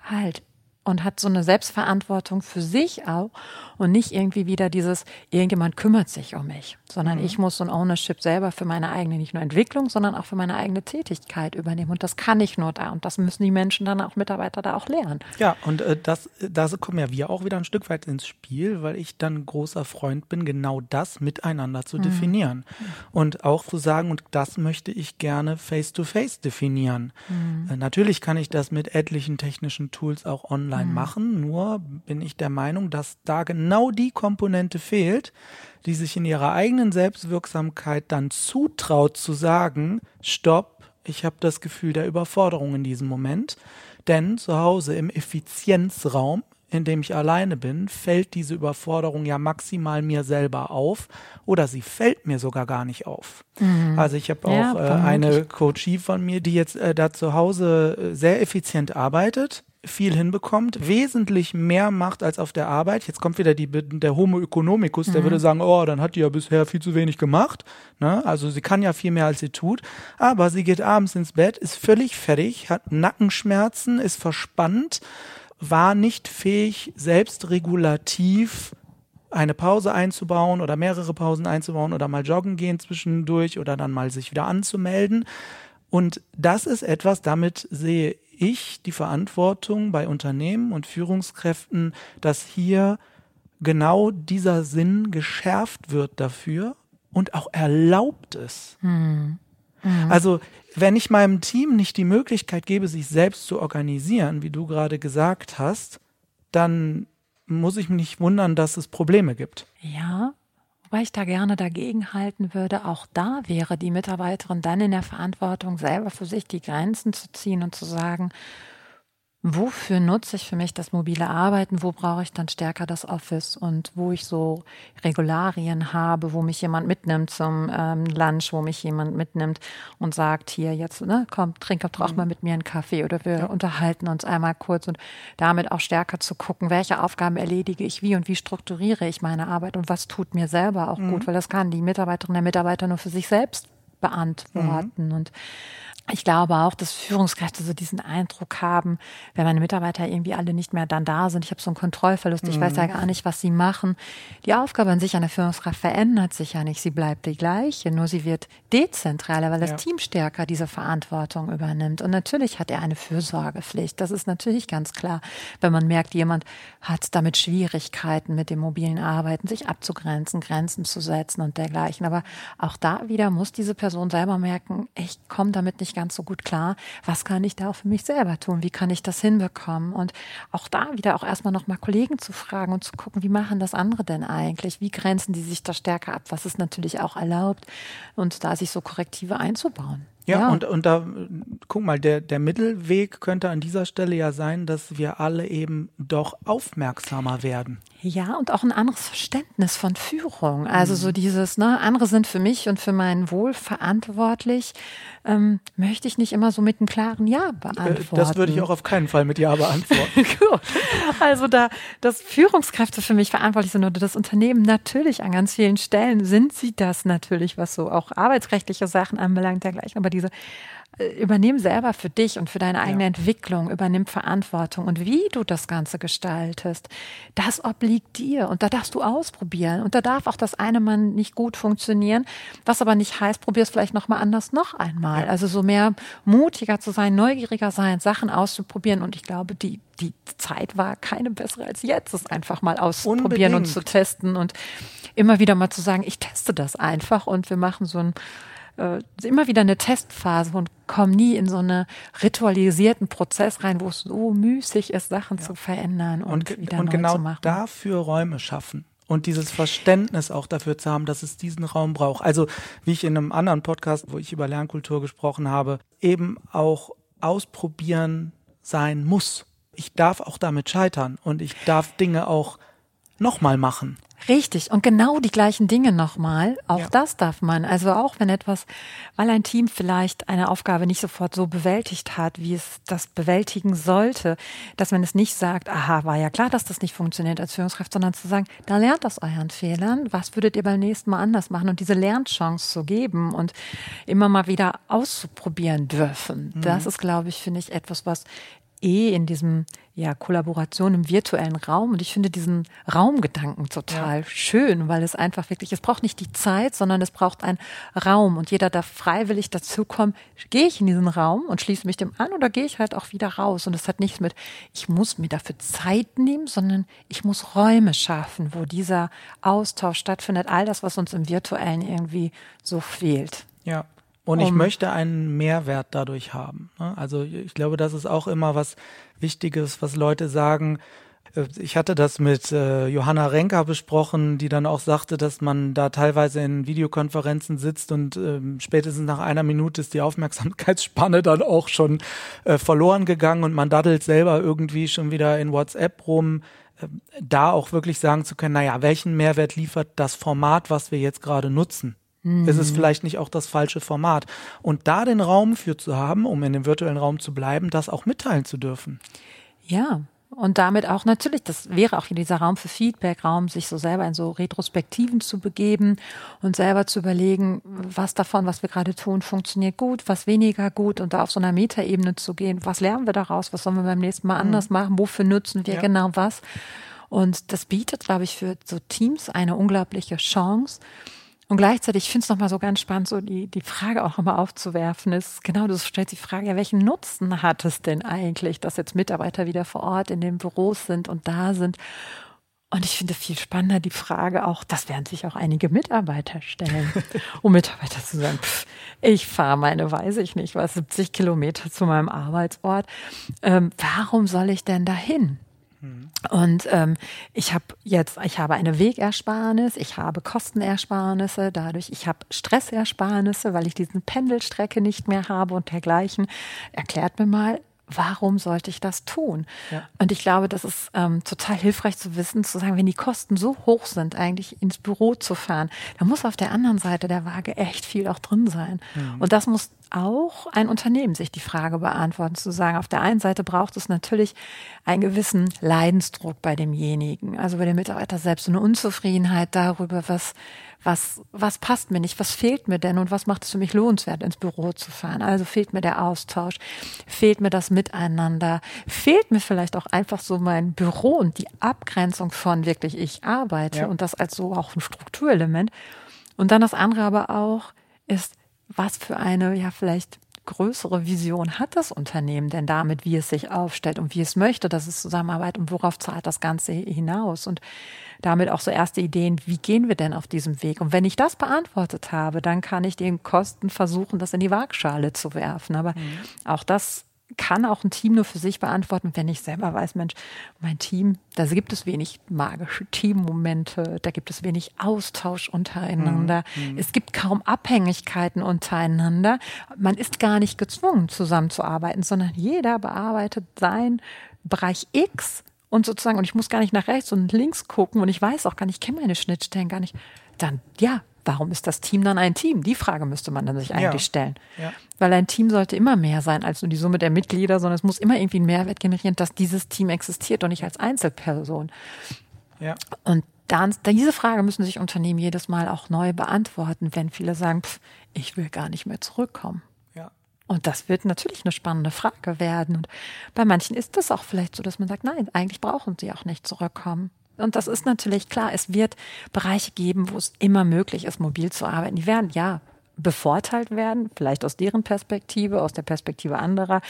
B: halt, und hat so eine Selbstverantwortung für sich auch und nicht irgendwie wieder dieses, irgendjemand kümmert sich um mich, sondern mhm. ich muss so ein Ownership selber für meine eigene, nicht nur Entwicklung, sondern auch für meine eigene Tätigkeit übernehmen. Und das kann ich nur da. Und das müssen die Menschen dann auch, Mitarbeiter da auch lernen.
A: Ja, und äh, das, da kommen ja wir auch wieder ein Stück weit ins Spiel, weil ich dann großer Freund bin, genau das miteinander zu mhm. definieren. Und auch zu sagen, und das möchte ich gerne face-to-face -face definieren. Mhm. Äh, natürlich kann ich das mit etlichen technischen Tools auch online online mhm. machen. Nur bin ich der Meinung, dass da genau die Komponente fehlt, die sich in ihrer eigenen Selbstwirksamkeit dann zutraut zu sagen, stopp, ich habe das Gefühl der Überforderung in diesem Moment. Denn zu Hause im Effizienzraum in dem ich alleine bin, fällt diese Überforderung ja maximal mir selber auf oder sie fällt mir sogar gar nicht auf. Mhm. Also ich habe auch ja, äh, eine Coachie von mir, die jetzt äh, da zu Hause äh, sehr effizient arbeitet viel hinbekommt, wesentlich mehr macht als auf der Arbeit. Jetzt kommt wieder die, der Homo economicus, der mhm. würde sagen, oh, dann hat die ja bisher viel zu wenig gemacht. Ne? Also sie kann ja viel mehr, als sie tut. Aber sie geht abends ins Bett, ist völlig fertig, hat Nackenschmerzen, ist verspannt, war nicht fähig, selbstregulativ eine Pause einzubauen oder mehrere Pausen einzubauen oder mal joggen gehen zwischendurch oder dann mal sich wieder anzumelden. Und das ist etwas, damit sehe ich die Verantwortung bei Unternehmen und Führungskräften, dass hier genau dieser Sinn geschärft wird dafür und auch erlaubt ist. Hm. Mhm. Also wenn ich meinem Team nicht die Möglichkeit gebe, sich selbst zu organisieren, wie du gerade gesagt hast, dann muss ich mich nicht wundern, dass es Probleme gibt.
B: Ja, Wobei ich da gerne dagegen halten würde, auch da wäre die Mitarbeiterin dann in der Verantwortung, selber für sich die Grenzen zu ziehen und zu sagen, Wofür nutze ich für mich das mobile Arbeiten? Wo brauche ich dann stärker das Office? Und wo ich so Regularien habe, wo mich jemand mitnimmt zum ähm, Lunch, wo mich jemand mitnimmt und sagt, hier jetzt, ne, komm, trink doch mhm. mal mit mir einen Kaffee oder wir ja. unterhalten uns einmal kurz und damit auch stärker zu gucken, welche Aufgaben erledige ich wie und wie strukturiere ich meine Arbeit und was tut mir selber auch mhm. gut, weil das kann die Mitarbeiterin der Mitarbeiter nur für sich selbst beantworten. Mhm. Und ich glaube auch, dass Führungskräfte so diesen Eindruck haben, wenn meine Mitarbeiter irgendwie alle nicht mehr dann da sind, ich habe so einen Kontrollverlust, ich mhm. weiß ja mhm. gar nicht, was sie machen. Die Aufgabe an sich einer Führungskraft verändert sich ja nicht, sie bleibt die gleiche, nur sie wird dezentraler, weil das ja. Team stärker diese Verantwortung übernimmt. Und natürlich hat er eine Fürsorgepflicht, das ist natürlich ganz klar, wenn man merkt, jemand hat damit Schwierigkeiten mit dem mobilen Arbeiten, sich abzugrenzen, Grenzen zu setzen und dergleichen. Aber auch da wieder muss diese Person selber merken, ich komme damit nicht ganz so gut klar, was kann ich da auch für mich selber tun? Wie kann ich das hinbekommen? Und auch da wieder auch erstmal nochmal Kollegen zu fragen und zu gucken, wie machen das andere denn eigentlich? Wie grenzen die sich da stärker ab? Was ist natürlich auch erlaubt? Und da sich so Korrektive einzubauen.
A: Ja, ja, Und, und da, guck mal, der, der Mittelweg könnte an dieser Stelle ja sein, dass wir alle eben doch aufmerksamer werden.
B: Ja, und auch ein anderes Verständnis von Führung. Also so mhm. dieses, ne, andere sind für mich und für mein Wohl verantwortlich, ähm, möchte ich nicht immer so mit einem klaren Ja äh, beantworten.
A: Das würde ich auch auf keinen Fall mit Ja beantworten. Gut.
B: Also da, dass Führungskräfte für mich verantwortlich sind oder das Unternehmen natürlich an ganz vielen Stellen sind sie das natürlich, was so auch arbeitsrechtliche Sachen anbelangt, dergleichen. Aber die diese äh, übernimm selber für dich und für deine eigene ja. Entwicklung, übernimm Verantwortung und wie du das Ganze gestaltest, das obliegt dir und da darfst du ausprobieren und da darf auch das eine Mal nicht gut funktionieren, was aber nicht heißt, probier es vielleicht nochmal anders noch einmal. Ja. Also so mehr mutiger zu sein, neugieriger sein, Sachen auszuprobieren und ich glaube, die die Zeit war keine bessere als jetzt, es einfach mal auszuprobieren Unbedingt. und zu testen und immer wieder mal zu sagen, ich teste das einfach und wir machen so ein äh, immer wieder eine Testphase und kommen nie in so einen ritualisierten Prozess rein, wo es so müßig ist, Sachen ja. zu verändern und, und wieder und
A: neu genau zu machen. dafür Räume schaffen und dieses Verständnis auch dafür zu haben, dass es diesen Raum braucht. Also wie ich in einem anderen Podcast, wo ich über Lernkultur gesprochen habe, eben auch ausprobieren sein muss. Ich darf auch damit scheitern und ich darf Dinge auch nochmal machen.
B: Richtig. Und genau die gleichen Dinge nochmal. Auch ja. das darf man. Also auch wenn etwas, weil ein Team vielleicht eine Aufgabe nicht sofort so bewältigt hat, wie es das bewältigen sollte, dass man es nicht sagt, aha, war ja klar, dass das nicht funktioniert als Führungskraft, sondern zu sagen, da lernt aus euren Fehlern. Was würdet ihr beim nächsten Mal anders machen? Und diese Lernchance zu geben und immer mal wieder auszuprobieren dürfen. Mhm. Das ist, glaube ich, finde ich, etwas, was eh in diesem ja, Kollaboration im virtuellen Raum. Und ich finde diesen Raumgedanken total ja. schön, weil es einfach wirklich, es braucht nicht die Zeit, sondern es braucht einen Raum. Und jeder darf freiwillig dazukommen, gehe ich in diesen Raum und schließe mich dem an oder gehe ich halt auch wieder raus. Und es hat nichts mit, ich muss mir dafür Zeit nehmen, sondern ich muss Räume schaffen, wo dieser Austausch stattfindet. All das, was uns im virtuellen irgendwie so fehlt.
A: Ja, und ich möchte einen Mehrwert dadurch haben. Ne? Also ich glaube, das ist auch immer was Wichtiges, was Leute sagen. Äh, ich hatte das mit äh, Johanna Renker besprochen, die dann auch sagte, dass man da teilweise in Videokonferenzen sitzt und ähm, spätestens nach einer Minute ist die Aufmerksamkeitsspanne dann auch schon äh, verloren gegangen und man daddelt selber irgendwie schon wieder in WhatsApp rum. Äh, da auch wirklich sagen zu können, naja, welchen Mehrwert liefert das Format, was wir jetzt gerade nutzen? Mhm. Ist es vielleicht nicht auch das falsche Format? Und da den Raum für zu haben, um in dem virtuellen Raum zu bleiben, das auch mitteilen zu dürfen.
B: Ja, und damit auch natürlich, das wäre auch dieser Raum für Feedback, Raum, sich so selber in so Retrospektiven zu begeben und selber zu überlegen, was davon, was wir gerade tun, funktioniert gut, was weniger gut und da auf so einer Metaebene zu gehen. Was lernen wir daraus? Was sollen wir beim nächsten Mal mhm. anders machen? Wofür nutzen wir ja. genau was? Und das bietet, glaube ich, für so Teams eine unglaubliche Chance, und gleichzeitig, ich finde es nochmal so ganz spannend, so die, die Frage auch nochmal aufzuwerfen, ist genau, du stellst die Frage, ja, welchen Nutzen hat es denn eigentlich, dass jetzt Mitarbeiter wieder vor Ort in den Büros sind und da sind? Und ich finde viel spannender die Frage auch, das werden sich auch einige Mitarbeiter stellen, um Mitarbeiter zu sagen, pff, ich fahre meine, weiß ich nicht, was, 70 Kilometer zu meinem Arbeitsort. Ähm, warum soll ich denn dahin? Und ähm, ich habe jetzt, ich habe eine Wegersparnis, ich habe Kostenersparnisse, dadurch ich habe Stressersparnisse, weil ich diesen Pendelstrecke nicht mehr habe und dergleichen. Erklärt mir mal, warum sollte ich das tun? Ja. Und ich glaube, das ist ähm, total hilfreich zu wissen, zu sagen, wenn die Kosten so hoch sind, eigentlich ins Büro zu fahren, dann muss auf der anderen Seite der Waage echt viel auch drin sein. Mhm. Und das muss auch ein Unternehmen sich die Frage beantworten, zu sagen, auf der einen Seite braucht es natürlich einen gewissen Leidensdruck bei demjenigen, also bei dem Mitarbeiter selbst, eine Unzufriedenheit darüber, was was, was passt mir nicht, was fehlt mir denn und was macht es für mich lohnenswert, ins Büro zu fahren. Also fehlt mir der Austausch, fehlt mir das Miteinander, fehlt mir vielleicht auch einfach so mein Büro und die Abgrenzung von wirklich ich arbeite ja. und das als so auch ein Strukturelement. Und dann das andere aber auch ist, was für eine, ja, vielleicht größere Vision hat das Unternehmen denn damit, wie es sich aufstellt und wie es möchte, dass es zusammenarbeitet und worauf zahlt das Ganze hinaus? Und damit auch so erste Ideen, wie gehen wir denn auf diesem Weg? Und wenn ich das beantwortet habe, dann kann ich den Kosten versuchen, das in die Waagschale zu werfen. Aber mhm. auch das kann auch ein Team nur für sich beantworten, wenn ich selber weiß, Mensch, mein Team, da gibt es wenig magische Teammomente, da gibt es wenig Austausch untereinander, mhm. es gibt kaum Abhängigkeiten untereinander. Man ist gar nicht gezwungen, zusammenzuarbeiten, sondern jeder bearbeitet sein Bereich X und sozusagen, und ich muss gar nicht nach rechts und links gucken und ich weiß auch gar nicht, ich kenne meine Schnittstellen gar nicht, dann ja, warum ist das Team dann ein Team? Die Frage müsste man dann sich eigentlich ja. stellen. Ja. Weil ein Team sollte immer mehr sein als nur die Summe der Mitglieder, sondern es muss immer irgendwie einen Mehrwert generieren, dass dieses Team existiert und nicht als Einzelperson. Ja. Und dann, diese Frage müssen sich Unternehmen jedes Mal auch neu beantworten, wenn viele sagen, pff, ich will gar nicht mehr zurückkommen.
A: Ja.
B: Und das wird natürlich eine spannende Frage werden. Und bei manchen ist das auch vielleicht so, dass man sagt, nein, eigentlich brauchen sie auch nicht zurückkommen. Und das ist natürlich klar, es wird Bereiche geben, wo es immer möglich ist, mobil zu arbeiten. Die werden ja bevorteilt werden, vielleicht aus deren Perspektive, aus der Perspektive anderer.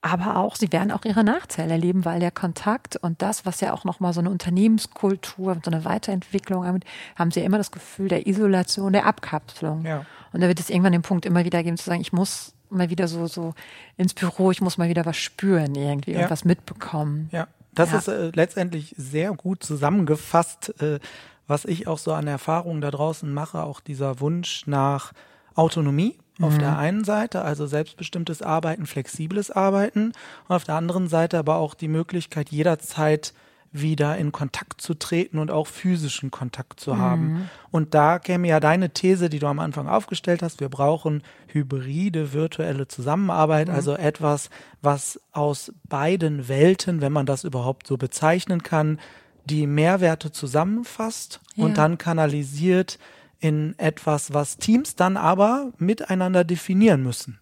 B: Aber auch, sie werden auch ihre Nachteile erleben, weil der Kontakt und das, was ja auch nochmal so eine Unternehmenskultur, so eine Weiterentwicklung haben, haben sie ja immer das Gefühl der Isolation, der Abkapselung. Ja. Und da wird es irgendwann den Punkt immer wieder geben, zu sagen, ich muss mal wieder so, so ins Büro, ich muss mal wieder was spüren irgendwie ja. und was mitbekommen.
A: Ja, das ja. ist äh, letztendlich sehr gut zusammengefasst, äh, was ich auch so an Erfahrungen da draußen mache, auch dieser Wunsch nach Autonomie auf mhm. der einen Seite, also selbstbestimmtes Arbeiten, flexibles Arbeiten und auf der anderen Seite aber auch die Möglichkeit jederzeit wieder in Kontakt zu treten und auch physischen Kontakt zu haben. Mhm. Und da käme ja deine These, die du am Anfang aufgestellt hast, wir brauchen hybride virtuelle Zusammenarbeit, mhm. also etwas, was aus beiden Welten, wenn man das überhaupt so bezeichnen kann, die Mehrwerte zusammenfasst ja. und dann kanalisiert in etwas, was Teams dann aber miteinander definieren müssen.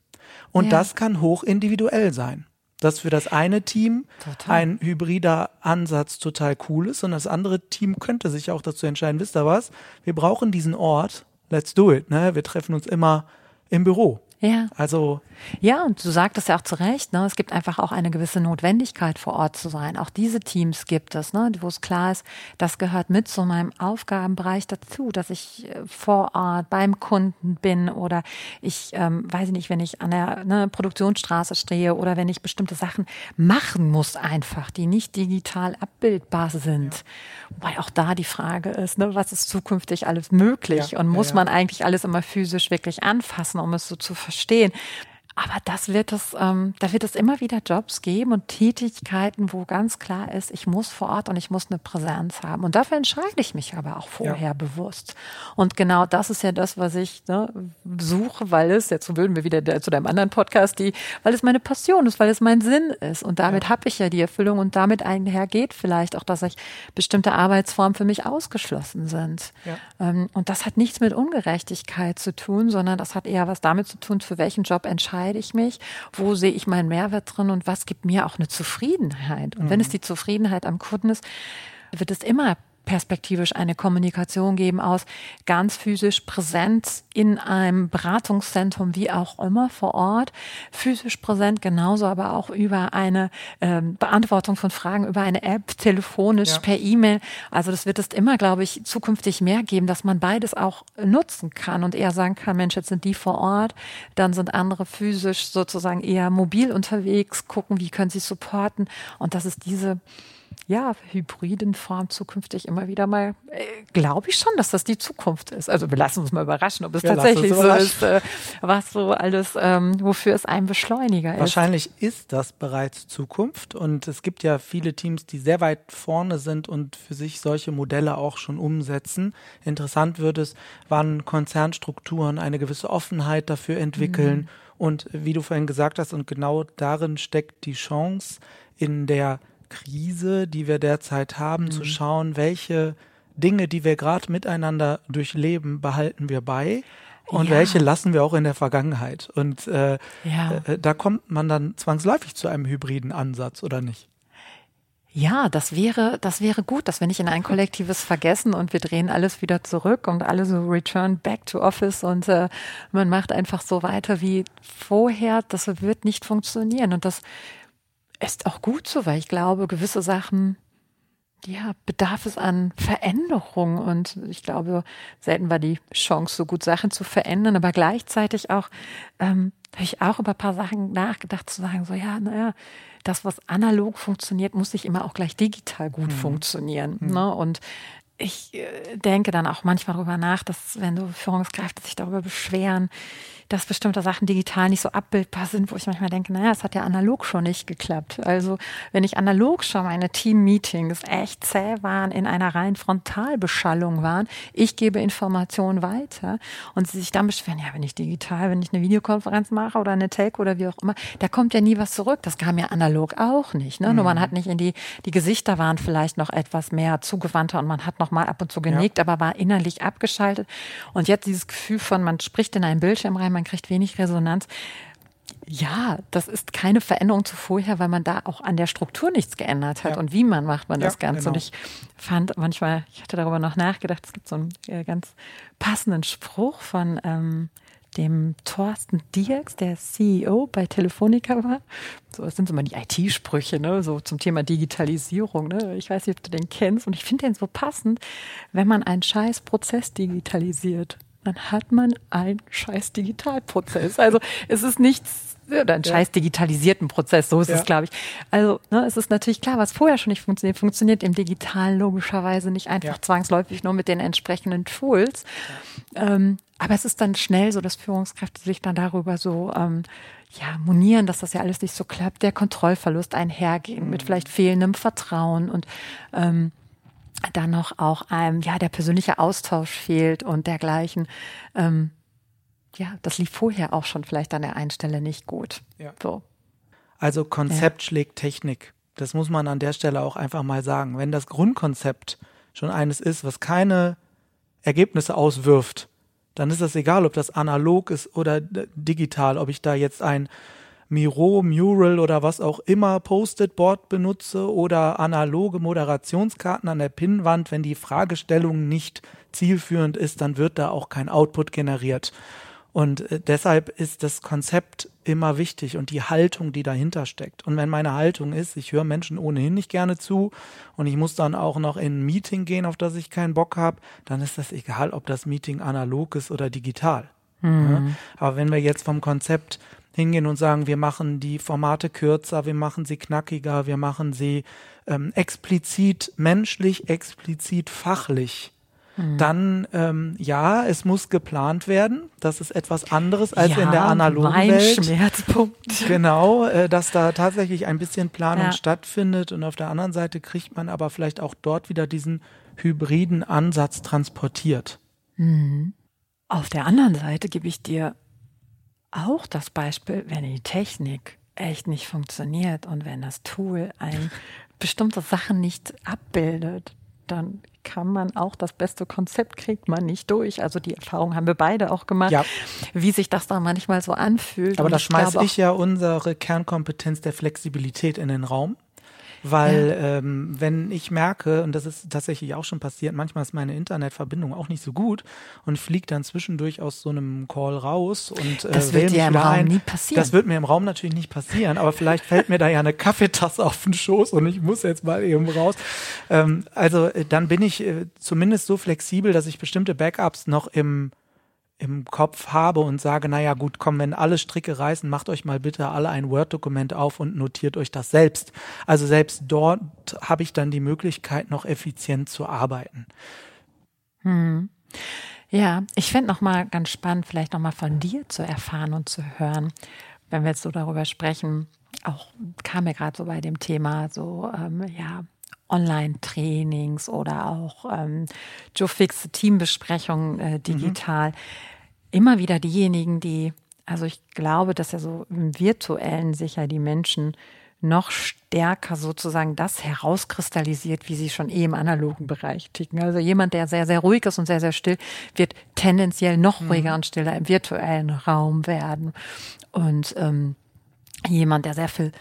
A: Und ja. das kann hoch individuell sein dass für das eine Team total. ein hybrider Ansatz total cool ist und das andere Team könnte sich auch dazu entscheiden, wisst ihr was, wir brauchen diesen Ort, let's do it, ne? Wir treffen uns immer im Büro.
B: Ja. Also. Ja, und du sagtest ja auch zu Recht, ne, es gibt einfach auch eine gewisse Notwendigkeit vor Ort zu sein. Auch diese Teams gibt es, ne, wo es klar ist, das gehört mit zu meinem Aufgabenbereich dazu, dass ich äh, vor Ort beim Kunden bin oder ich, ähm, weiß ich nicht, wenn ich an der ne, Produktionsstraße stehe oder wenn ich bestimmte Sachen machen muss einfach, die nicht digital abbildbar sind. Ja. Wobei auch da die Frage ist, ne, was ist zukünftig alles möglich ja. und muss ja, man eigentlich alles immer physisch wirklich anfassen, um es so zu verstehen? Verstehen. Aber das wird es, ähm, da wird es immer wieder Jobs geben und Tätigkeiten, wo ganz klar ist, ich muss vor Ort und ich muss eine Präsenz haben. Und dafür entscheide ich mich aber auch vorher ja. bewusst. Und genau das ist ja das, was ich ne, suche, weil es, jetzt würden wir wieder zu deinem anderen Podcast, die, weil es meine Passion ist, weil es mein Sinn ist. Und damit ja. habe ich ja die Erfüllung und damit einhergeht vielleicht auch, dass ich bestimmte Arbeitsformen für mich ausgeschlossen sind. Ja. Ähm, und das hat nichts mit Ungerechtigkeit zu tun, sondern das hat eher was damit zu tun, für welchen Job entscheide entscheide ich mich, wo sehe ich meinen Mehrwert drin und was gibt mir auch eine Zufriedenheit. Und mhm. wenn es die Zufriedenheit am Kunden ist, wird es immer perspektivisch eine Kommunikation geben aus ganz physisch präsent in einem Beratungszentrum, wie auch immer vor Ort, physisch präsent, genauso aber auch über eine ähm, Beantwortung von Fragen über eine App, telefonisch, ja. per E-Mail. Also das wird es immer, glaube ich, zukünftig mehr geben, dass man beides auch nutzen kann und eher sagen kann, Mensch, jetzt sind die vor Ort, dann sind andere physisch sozusagen eher mobil unterwegs, gucken, wie können sie supporten und das ist diese ja, hybriden Form zukünftig immer wieder mal, äh, glaube ich schon, dass das die Zukunft ist. Also wir lassen uns mal überraschen, ob es wir tatsächlich so ist, äh, was so alles, ähm, wofür es ein Beschleuniger
A: ist. Wahrscheinlich ist das bereits Zukunft und es gibt ja viele Teams, die sehr weit vorne sind und für sich solche Modelle auch schon umsetzen. Interessant wird es, wann Konzernstrukturen eine gewisse Offenheit dafür entwickeln. Mhm. Und wie du vorhin gesagt hast, und genau darin steckt die Chance in der Krise, die wir derzeit haben, mhm. zu schauen, welche Dinge, die wir gerade miteinander durchleben, behalten wir bei und ja. welche lassen wir auch in der Vergangenheit. Und äh, ja. äh, da kommt man dann zwangsläufig zu einem hybriden Ansatz, oder nicht?
B: Ja, das wäre, das wäre gut, dass wir nicht in ein kollektives Vergessen und wir drehen alles wieder zurück und alle so return back to office und äh, man macht einfach so weiter wie vorher. Das wird nicht funktionieren und das ist auch gut so, weil ich glaube, gewisse Sachen, ja, bedarf es an Veränderung und ich glaube, selten war die Chance, so gut Sachen zu verändern, aber gleichzeitig auch, ähm, habe ich auch über ein paar Sachen nachgedacht, zu sagen, so, ja, naja, das, was analog funktioniert, muss nicht immer auch gleich digital gut mhm. funktionieren. Mhm. Ne? Und ich äh, denke dann auch manchmal darüber nach, dass wenn so Führungskräfte sich darüber beschweren, dass bestimmte Sachen digital nicht so abbildbar sind, wo ich manchmal denke, naja, es hat ja analog schon nicht geklappt. Also wenn ich analog schon meine Team-Meetings echt zäh waren, in einer reinen Frontalbeschallung waren, ich gebe Informationen weiter und sie sich dann beschweren, ja, wenn ich digital, wenn ich eine Videokonferenz mache oder eine Take oder wie auch immer, da kommt ja nie was zurück. Das kam ja analog auch nicht. Ne? Mhm. Nur man hat nicht in die, die Gesichter waren vielleicht noch etwas mehr zugewandter und man hat noch mal ab und zu genickt, ja. aber war innerlich abgeschaltet. Und jetzt dieses Gefühl von, man spricht in einem Bildschirm rein, man kriegt wenig Resonanz. ja, das ist keine Veränderung zu vorher, weil man da auch an der Struktur nichts geändert hat. Ja. Und wie man macht man ja, das Ganze? Genau. Und ich fand manchmal, ich hatte darüber noch nachgedacht, es gibt so einen äh, ganz passenden Spruch von ähm, dem Thorsten Dierks, der CEO bei Telefonica war. So, das sind so mal die IT-Sprüche, ne, so zum Thema Digitalisierung, ne. Ich weiß nicht, ob du den kennst und ich finde den so passend, wenn man einen scheiß Prozess digitalisiert, dann hat man einen scheiß Digitalprozess. Also, es ist nichts oder einen ja. scheiß digitalisierten Prozess, so ist ja. es, glaube ich. Also ne, es ist natürlich klar, was vorher schon nicht funktioniert, funktioniert im Digitalen logischerweise nicht einfach ja. zwangsläufig nur mit den entsprechenden Tools. Ähm, aber es ist dann schnell so, dass Führungskräfte sich dann darüber so ähm, ja, monieren, dass das ja alles nicht so klappt, der Kontrollverlust einhergehen mhm. mit vielleicht fehlendem Vertrauen und ähm, dann noch auch einem, ja, der persönliche Austausch fehlt und dergleichen. Ähm, ja, das lief vorher auch schon vielleicht an der einen Stelle nicht gut.
A: Ja. So. Also Konzept ja. schlägt Technik. Das muss man an der Stelle auch einfach mal sagen. Wenn das Grundkonzept schon eines ist, was keine Ergebnisse auswirft, dann ist das egal, ob das analog ist oder digital, ob ich da jetzt ein Miro, Mural oder was auch immer Post-it-Board benutze oder analoge Moderationskarten an der Pinnwand. Wenn die Fragestellung nicht zielführend ist, dann wird da auch kein Output generiert. Und äh, deshalb ist das Konzept immer wichtig und die Haltung, die dahinter steckt. Und wenn meine Haltung ist, ich höre Menschen ohnehin nicht gerne zu und ich muss dann auch noch in ein Meeting gehen, auf das ich keinen Bock habe, dann ist das egal, ob das Meeting analog ist oder digital. Mhm. Ja? Aber wenn wir jetzt vom Konzept hingehen und sagen, wir machen die Formate kürzer, wir machen sie knackiger, wir machen sie ähm, explizit menschlich, explizit fachlich, hm. dann ähm, ja, es muss geplant werden. Das ist etwas anderes als ja, in der analogen mein Welt.
B: Schmerzpunkt.
A: Genau, äh, dass da tatsächlich ein bisschen Planung ja. stattfindet und auf der anderen Seite kriegt man aber vielleicht auch dort wieder diesen hybriden Ansatz transportiert.
B: Mhm. Auf der anderen Seite gebe ich dir auch das Beispiel, wenn die Technik echt nicht funktioniert und wenn das Tool ein bestimmte Sachen nicht abbildet, dann kann man auch das beste Konzept kriegt man nicht durch. Also die Erfahrung haben wir beide auch gemacht, ja. wie sich das dann manchmal so anfühlt.
A: Aber da schmeiße ich ja unsere Kernkompetenz der Flexibilität in den Raum. Weil ja. ähm, wenn ich merke, und das ist tatsächlich auch schon passiert, manchmal ist meine Internetverbindung auch nicht so gut und fliegt dann zwischendurch aus so einem Call raus und
B: äh, das wird dir im Raum ein. nie passieren.
A: Das wird mir im Raum natürlich nicht passieren, aber vielleicht fällt mir da ja eine Kaffeetasse auf den Schoß und ich muss jetzt mal eben raus. Ähm, also äh, dann bin ich äh, zumindest so flexibel, dass ich bestimmte Backups noch im im Kopf habe und sage, naja gut, komm, wenn alle Stricke reißen, macht euch mal bitte alle ein Word-Dokument auf und notiert euch das selbst. Also selbst dort habe ich dann die Möglichkeit, noch effizient zu arbeiten.
B: Hm. Ja, ich fände nochmal ganz spannend, vielleicht nochmal von dir zu erfahren und zu hören, wenn wir jetzt so darüber sprechen, auch kam mir gerade so bei dem Thema so, ähm, ja, Online-Trainings oder auch ähm, Joe Fix Teambesprechungen äh, digital. Mhm immer wieder diejenigen, die, also ich glaube, dass ja so im virtuellen sicher die Menschen noch stärker sozusagen das herauskristallisiert, wie sie schon eh im analogen Bereich ticken. Also jemand, der sehr, sehr ruhig ist und sehr, sehr still, wird tendenziell noch mhm. ruhiger und stiller im virtuellen Raum werden. Und ähm, jemand, der sehr viel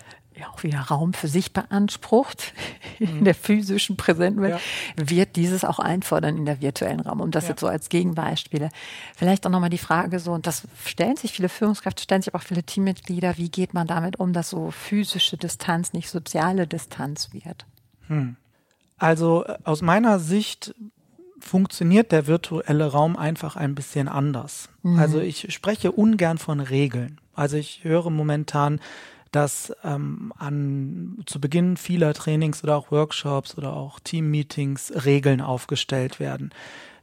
B: ja auch wieder Raum für sich beansprucht in mhm. der physischen präsenten Welt, ja. wird dieses auch einfordern in der virtuellen Raum. Um das ja. jetzt so als Gegenbeispiele. Vielleicht auch nochmal die Frage so, und das stellen sich viele Führungskräfte, stellen sich aber auch viele Teammitglieder, wie geht man damit um, dass so physische Distanz nicht soziale Distanz wird?
A: Hm. Also äh, aus meiner Sicht funktioniert der virtuelle Raum einfach ein bisschen anders. Mhm. Also ich spreche ungern von Regeln. Also ich höre momentan dass ähm, an zu Beginn vieler Trainings oder auch Workshops oder auch Teammeetings Regeln aufgestellt werden.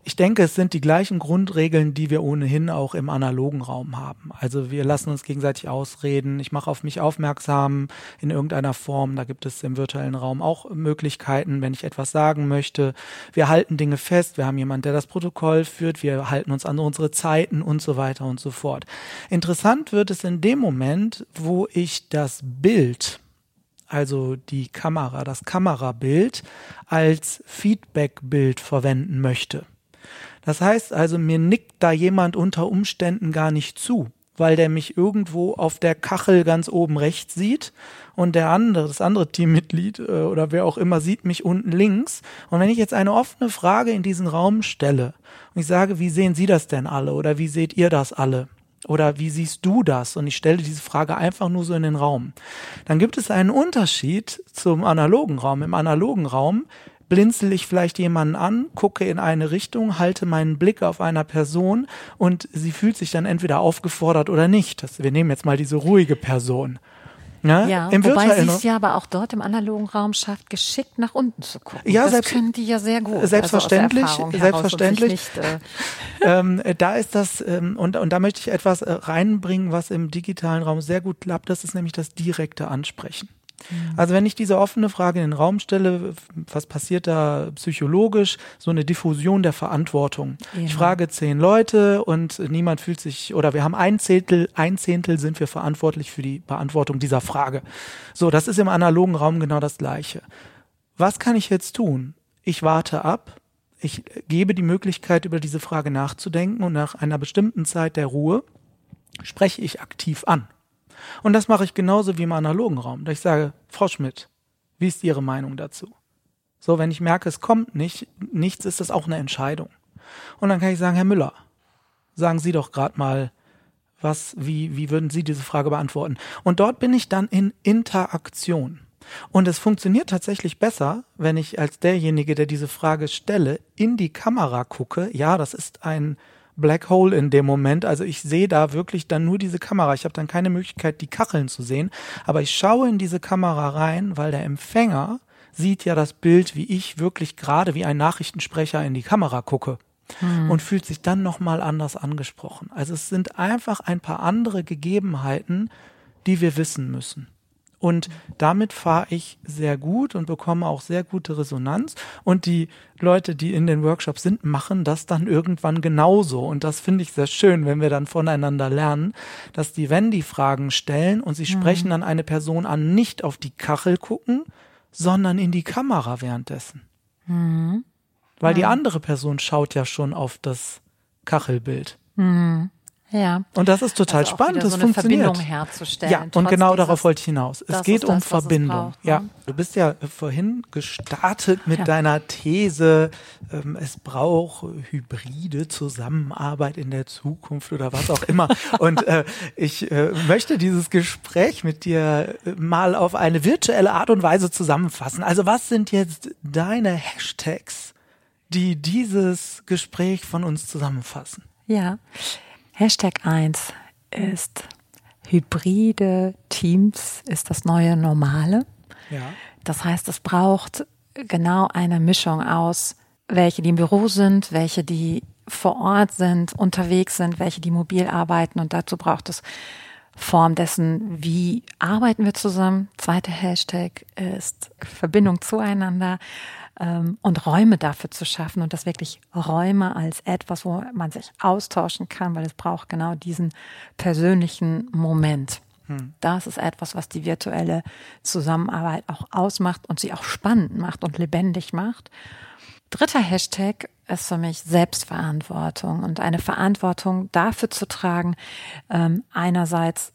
A: Ich denke, es sind die gleichen Grundregeln, die wir ohnehin auch im analogen Raum haben. Also wir lassen uns gegenseitig ausreden. Ich mache auf mich aufmerksam in irgendeiner Form. Da gibt es im virtuellen Raum auch Möglichkeiten, wenn ich etwas sagen möchte. Wir halten Dinge fest. Wir haben jemanden, der das Protokoll führt. Wir halten uns an unsere Zeiten und so weiter und so fort. Interessant wird es in dem Moment, wo ich das Bild also die Kamera, das Kamerabild als Feedbackbild verwenden möchte. Das heißt also, mir nickt da jemand unter Umständen gar nicht zu, weil der mich irgendwo auf der Kachel ganz oben rechts sieht und der andere, das andere Teammitglied äh, oder wer auch immer sieht mich unten links. Und wenn ich jetzt eine offene Frage in diesen Raum stelle und ich sage, wie sehen Sie das denn alle oder wie seht ihr das alle? Oder wie siehst du das? Und ich stelle diese Frage einfach nur so in den Raum. Dann gibt es einen Unterschied zum analogen Raum. Im analogen Raum blinzel ich vielleicht jemanden an, gucke in eine Richtung, halte meinen Blick auf einer Person und sie fühlt sich dann entweder aufgefordert oder nicht. Das, wir nehmen jetzt mal diese ruhige Person.
B: Ne? Ja, Im wobei sie es ja aber auch dort im analogen Raum schafft, geschickt nach unten zu gucken.
A: Ja,
B: das
A: selbst,
B: können die ja sehr gut.
A: Selbstverständlich, also selbstverständlich. Nicht, äh ähm, da ist das, ähm, und, und da möchte ich etwas äh, reinbringen, was im digitalen Raum sehr gut klappt, das ist nämlich das direkte Ansprechen. Mhm. Also wenn ich diese offene Frage in den Raum stelle, was passiert da psychologisch? So eine Diffusion der Verantwortung. Ja. Ich frage zehn Leute und niemand fühlt sich, oder wir haben ein Zehntel, ein Zehntel sind wir verantwortlich für die Beantwortung dieser Frage. So, das ist im analogen Raum genau das Gleiche. Was kann ich jetzt tun? Ich warte ab. Ich gebe die Möglichkeit, über diese Frage nachzudenken und nach einer bestimmten Zeit der Ruhe spreche ich aktiv an. Und das mache ich genauso wie im analogen Raum. Da ich sage, Frau Schmidt, wie ist Ihre Meinung dazu? So, wenn ich merke, es kommt nicht, nichts, ist das auch eine Entscheidung. Und dann kann ich sagen, Herr Müller, sagen Sie doch gerade mal, was, wie, wie würden Sie diese Frage beantworten? Und dort bin ich dann in Interaktion. Und es funktioniert tatsächlich besser, wenn ich als derjenige, der diese Frage stelle, in die Kamera gucke. Ja, das ist ein Black Hole in dem Moment. Also ich sehe da wirklich dann nur diese Kamera. Ich habe dann keine Möglichkeit, die Kacheln zu sehen. Aber ich schaue in diese Kamera rein, weil der Empfänger sieht ja das Bild, wie ich wirklich gerade wie ein Nachrichtensprecher in die Kamera gucke. Hm. Und fühlt sich dann nochmal anders angesprochen. Also es sind einfach ein paar andere Gegebenheiten, die wir wissen müssen. Und damit fahre ich sehr gut und bekomme auch sehr gute Resonanz. Und die Leute, die in den Workshops sind, machen das dann irgendwann genauso. Und das finde ich sehr schön, wenn wir dann voneinander lernen, dass die, wenn die Fragen stellen und sie mhm. sprechen dann eine Person an, nicht auf die Kachel gucken, sondern in die Kamera währenddessen. Mhm. Weil ja. die andere Person schaut ja schon auf das Kachelbild. Mhm.
B: Ja.
A: Und das ist total also spannend. Das so funktioniert.
B: Verbindung herzustellen.
A: Ja, und genau darauf wollte ich hinaus. Es geht um das, Verbindung. Braucht, ne? Ja, du bist ja vorhin gestartet mit ja. deiner These, ähm, es braucht hybride Zusammenarbeit in der Zukunft oder was auch immer. und äh, ich äh, möchte dieses Gespräch mit dir äh, mal auf eine virtuelle Art und Weise zusammenfassen. Also was sind jetzt deine Hashtags, die dieses Gespräch von uns zusammenfassen?
B: Ja. Hashtag 1 ist hybride Teams ist das neue Normale. Ja. Das heißt, es braucht genau eine Mischung aus, welche die im Büro sind, welche die vor Ort sind, unterwegs sind, welche die mobil arbeiten und dazu braucht es Form dessen, wie arbeiten wir zusammen. Zweiter Hashtag ist Verbindung zueinander ähm, und Räume dafür zu schaffen und das wirklich Räume als etwas, wo man sich austauschen kann, weil es braucht genau diesen persönlichen Moment. Hm. Das ist etwas, was die virtuelle Zusammenarbeit auch ausmacht und sie auch spannend macht und lebendig macht. Dritter Hashtag ist für mich Selbstverantwortung und eine Verantwortung dafür zu tragen, ähm, einerseits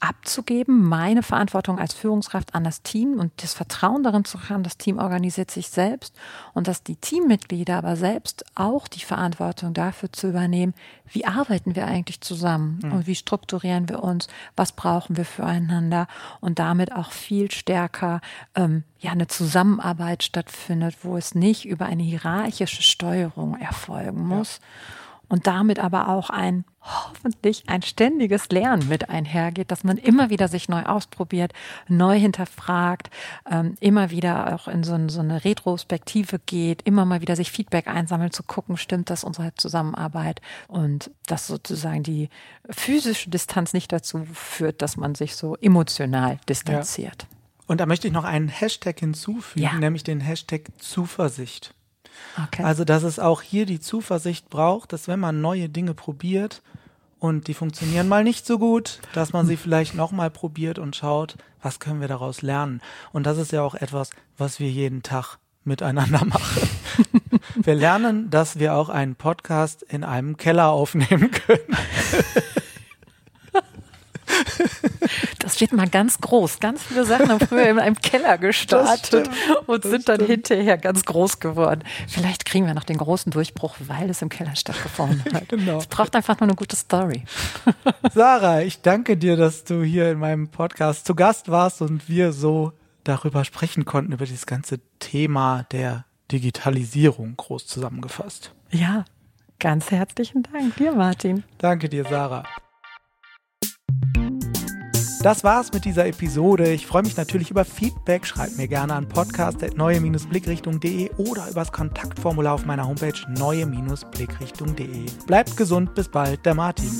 B: abzugeben, meine Verantwortung als Führungskraft an das Team und das Vertrauen darin zu haben, das Team organisiert sich selbst und dass die Teammitglieder aber selbst auch die Verantwortung dafür zu übernehmen, wie arbeiten wir eigentlich zusammen mhm. und wie strukturieren wir uns, was brauchen wir füreinander und damit auch viel stärker ähm, ja eine Zusammenarbeit stattfindet, wo es nicht über eine hierarchische Steuerung erfolgen muss. Ja und damit aber auch ein hoffentlich ein ständiges Lernen mit einhergeht, dass man immer wieder sich neu ausprobiert, neu hinterfragt, ähm, immer wieder auch in so, ein, so, eine Retrospektive geht, immer mal wieder sich Feedback einsammelt, zu gucken, stimmt das unsere Zusammenarbeit und dass sozusagen die physische Distanz nicht dazu führt, dass man sich so emotional distanziert. Ja.
A: Und da möchte ich noch einen Hashtag hinzufügen, ja. nämlich den Hashtag Zuversicht. Okay. Also, dass es auch hier die Zuversicht braucht, dass wenn man neue Dinge probiert und die funktionieren mal nicht so gut, dass man sie vielleicht nochmal probiert und schaut, was können wir daraus lernen. Und das ist ja auch etwas, was wir jeden Tag miteinander machen. wir lernen, dass wir auch einen Podcast in einem Keller aufnehmen können.
B: Das wird mal ganz groß. Ganz viele Sachen haben früher in einem Keller gestartet und sind dann stimmt. hinterher ganz groß geworden. Vielleicht kriegen wir noch den großen Durchbruch, weil es im Keller stattgefunden hat. genau. Es braucht einfach nur eine gute Story.
A: Sarah, ich danke dir, dass du hier in meinem Podcast zu Gast warst und wir so darüber sprechen konnten, über dieses ganze Thema der Digitalisierung groß zusammengefasst.
B: Ja, ganz herzlichen Dank dir, Martin.
A: Danke dir, Sarah. Das war's mit dieser Episode. Ich freue mich natürlich über Feedback. Schreibt mir gerne an podcast.neue-blickrichtung.de oder übers Kontaktformular auf meiner Homepage neue-blickrichtung.de. Bleibt gesund, bis bald, der Martin.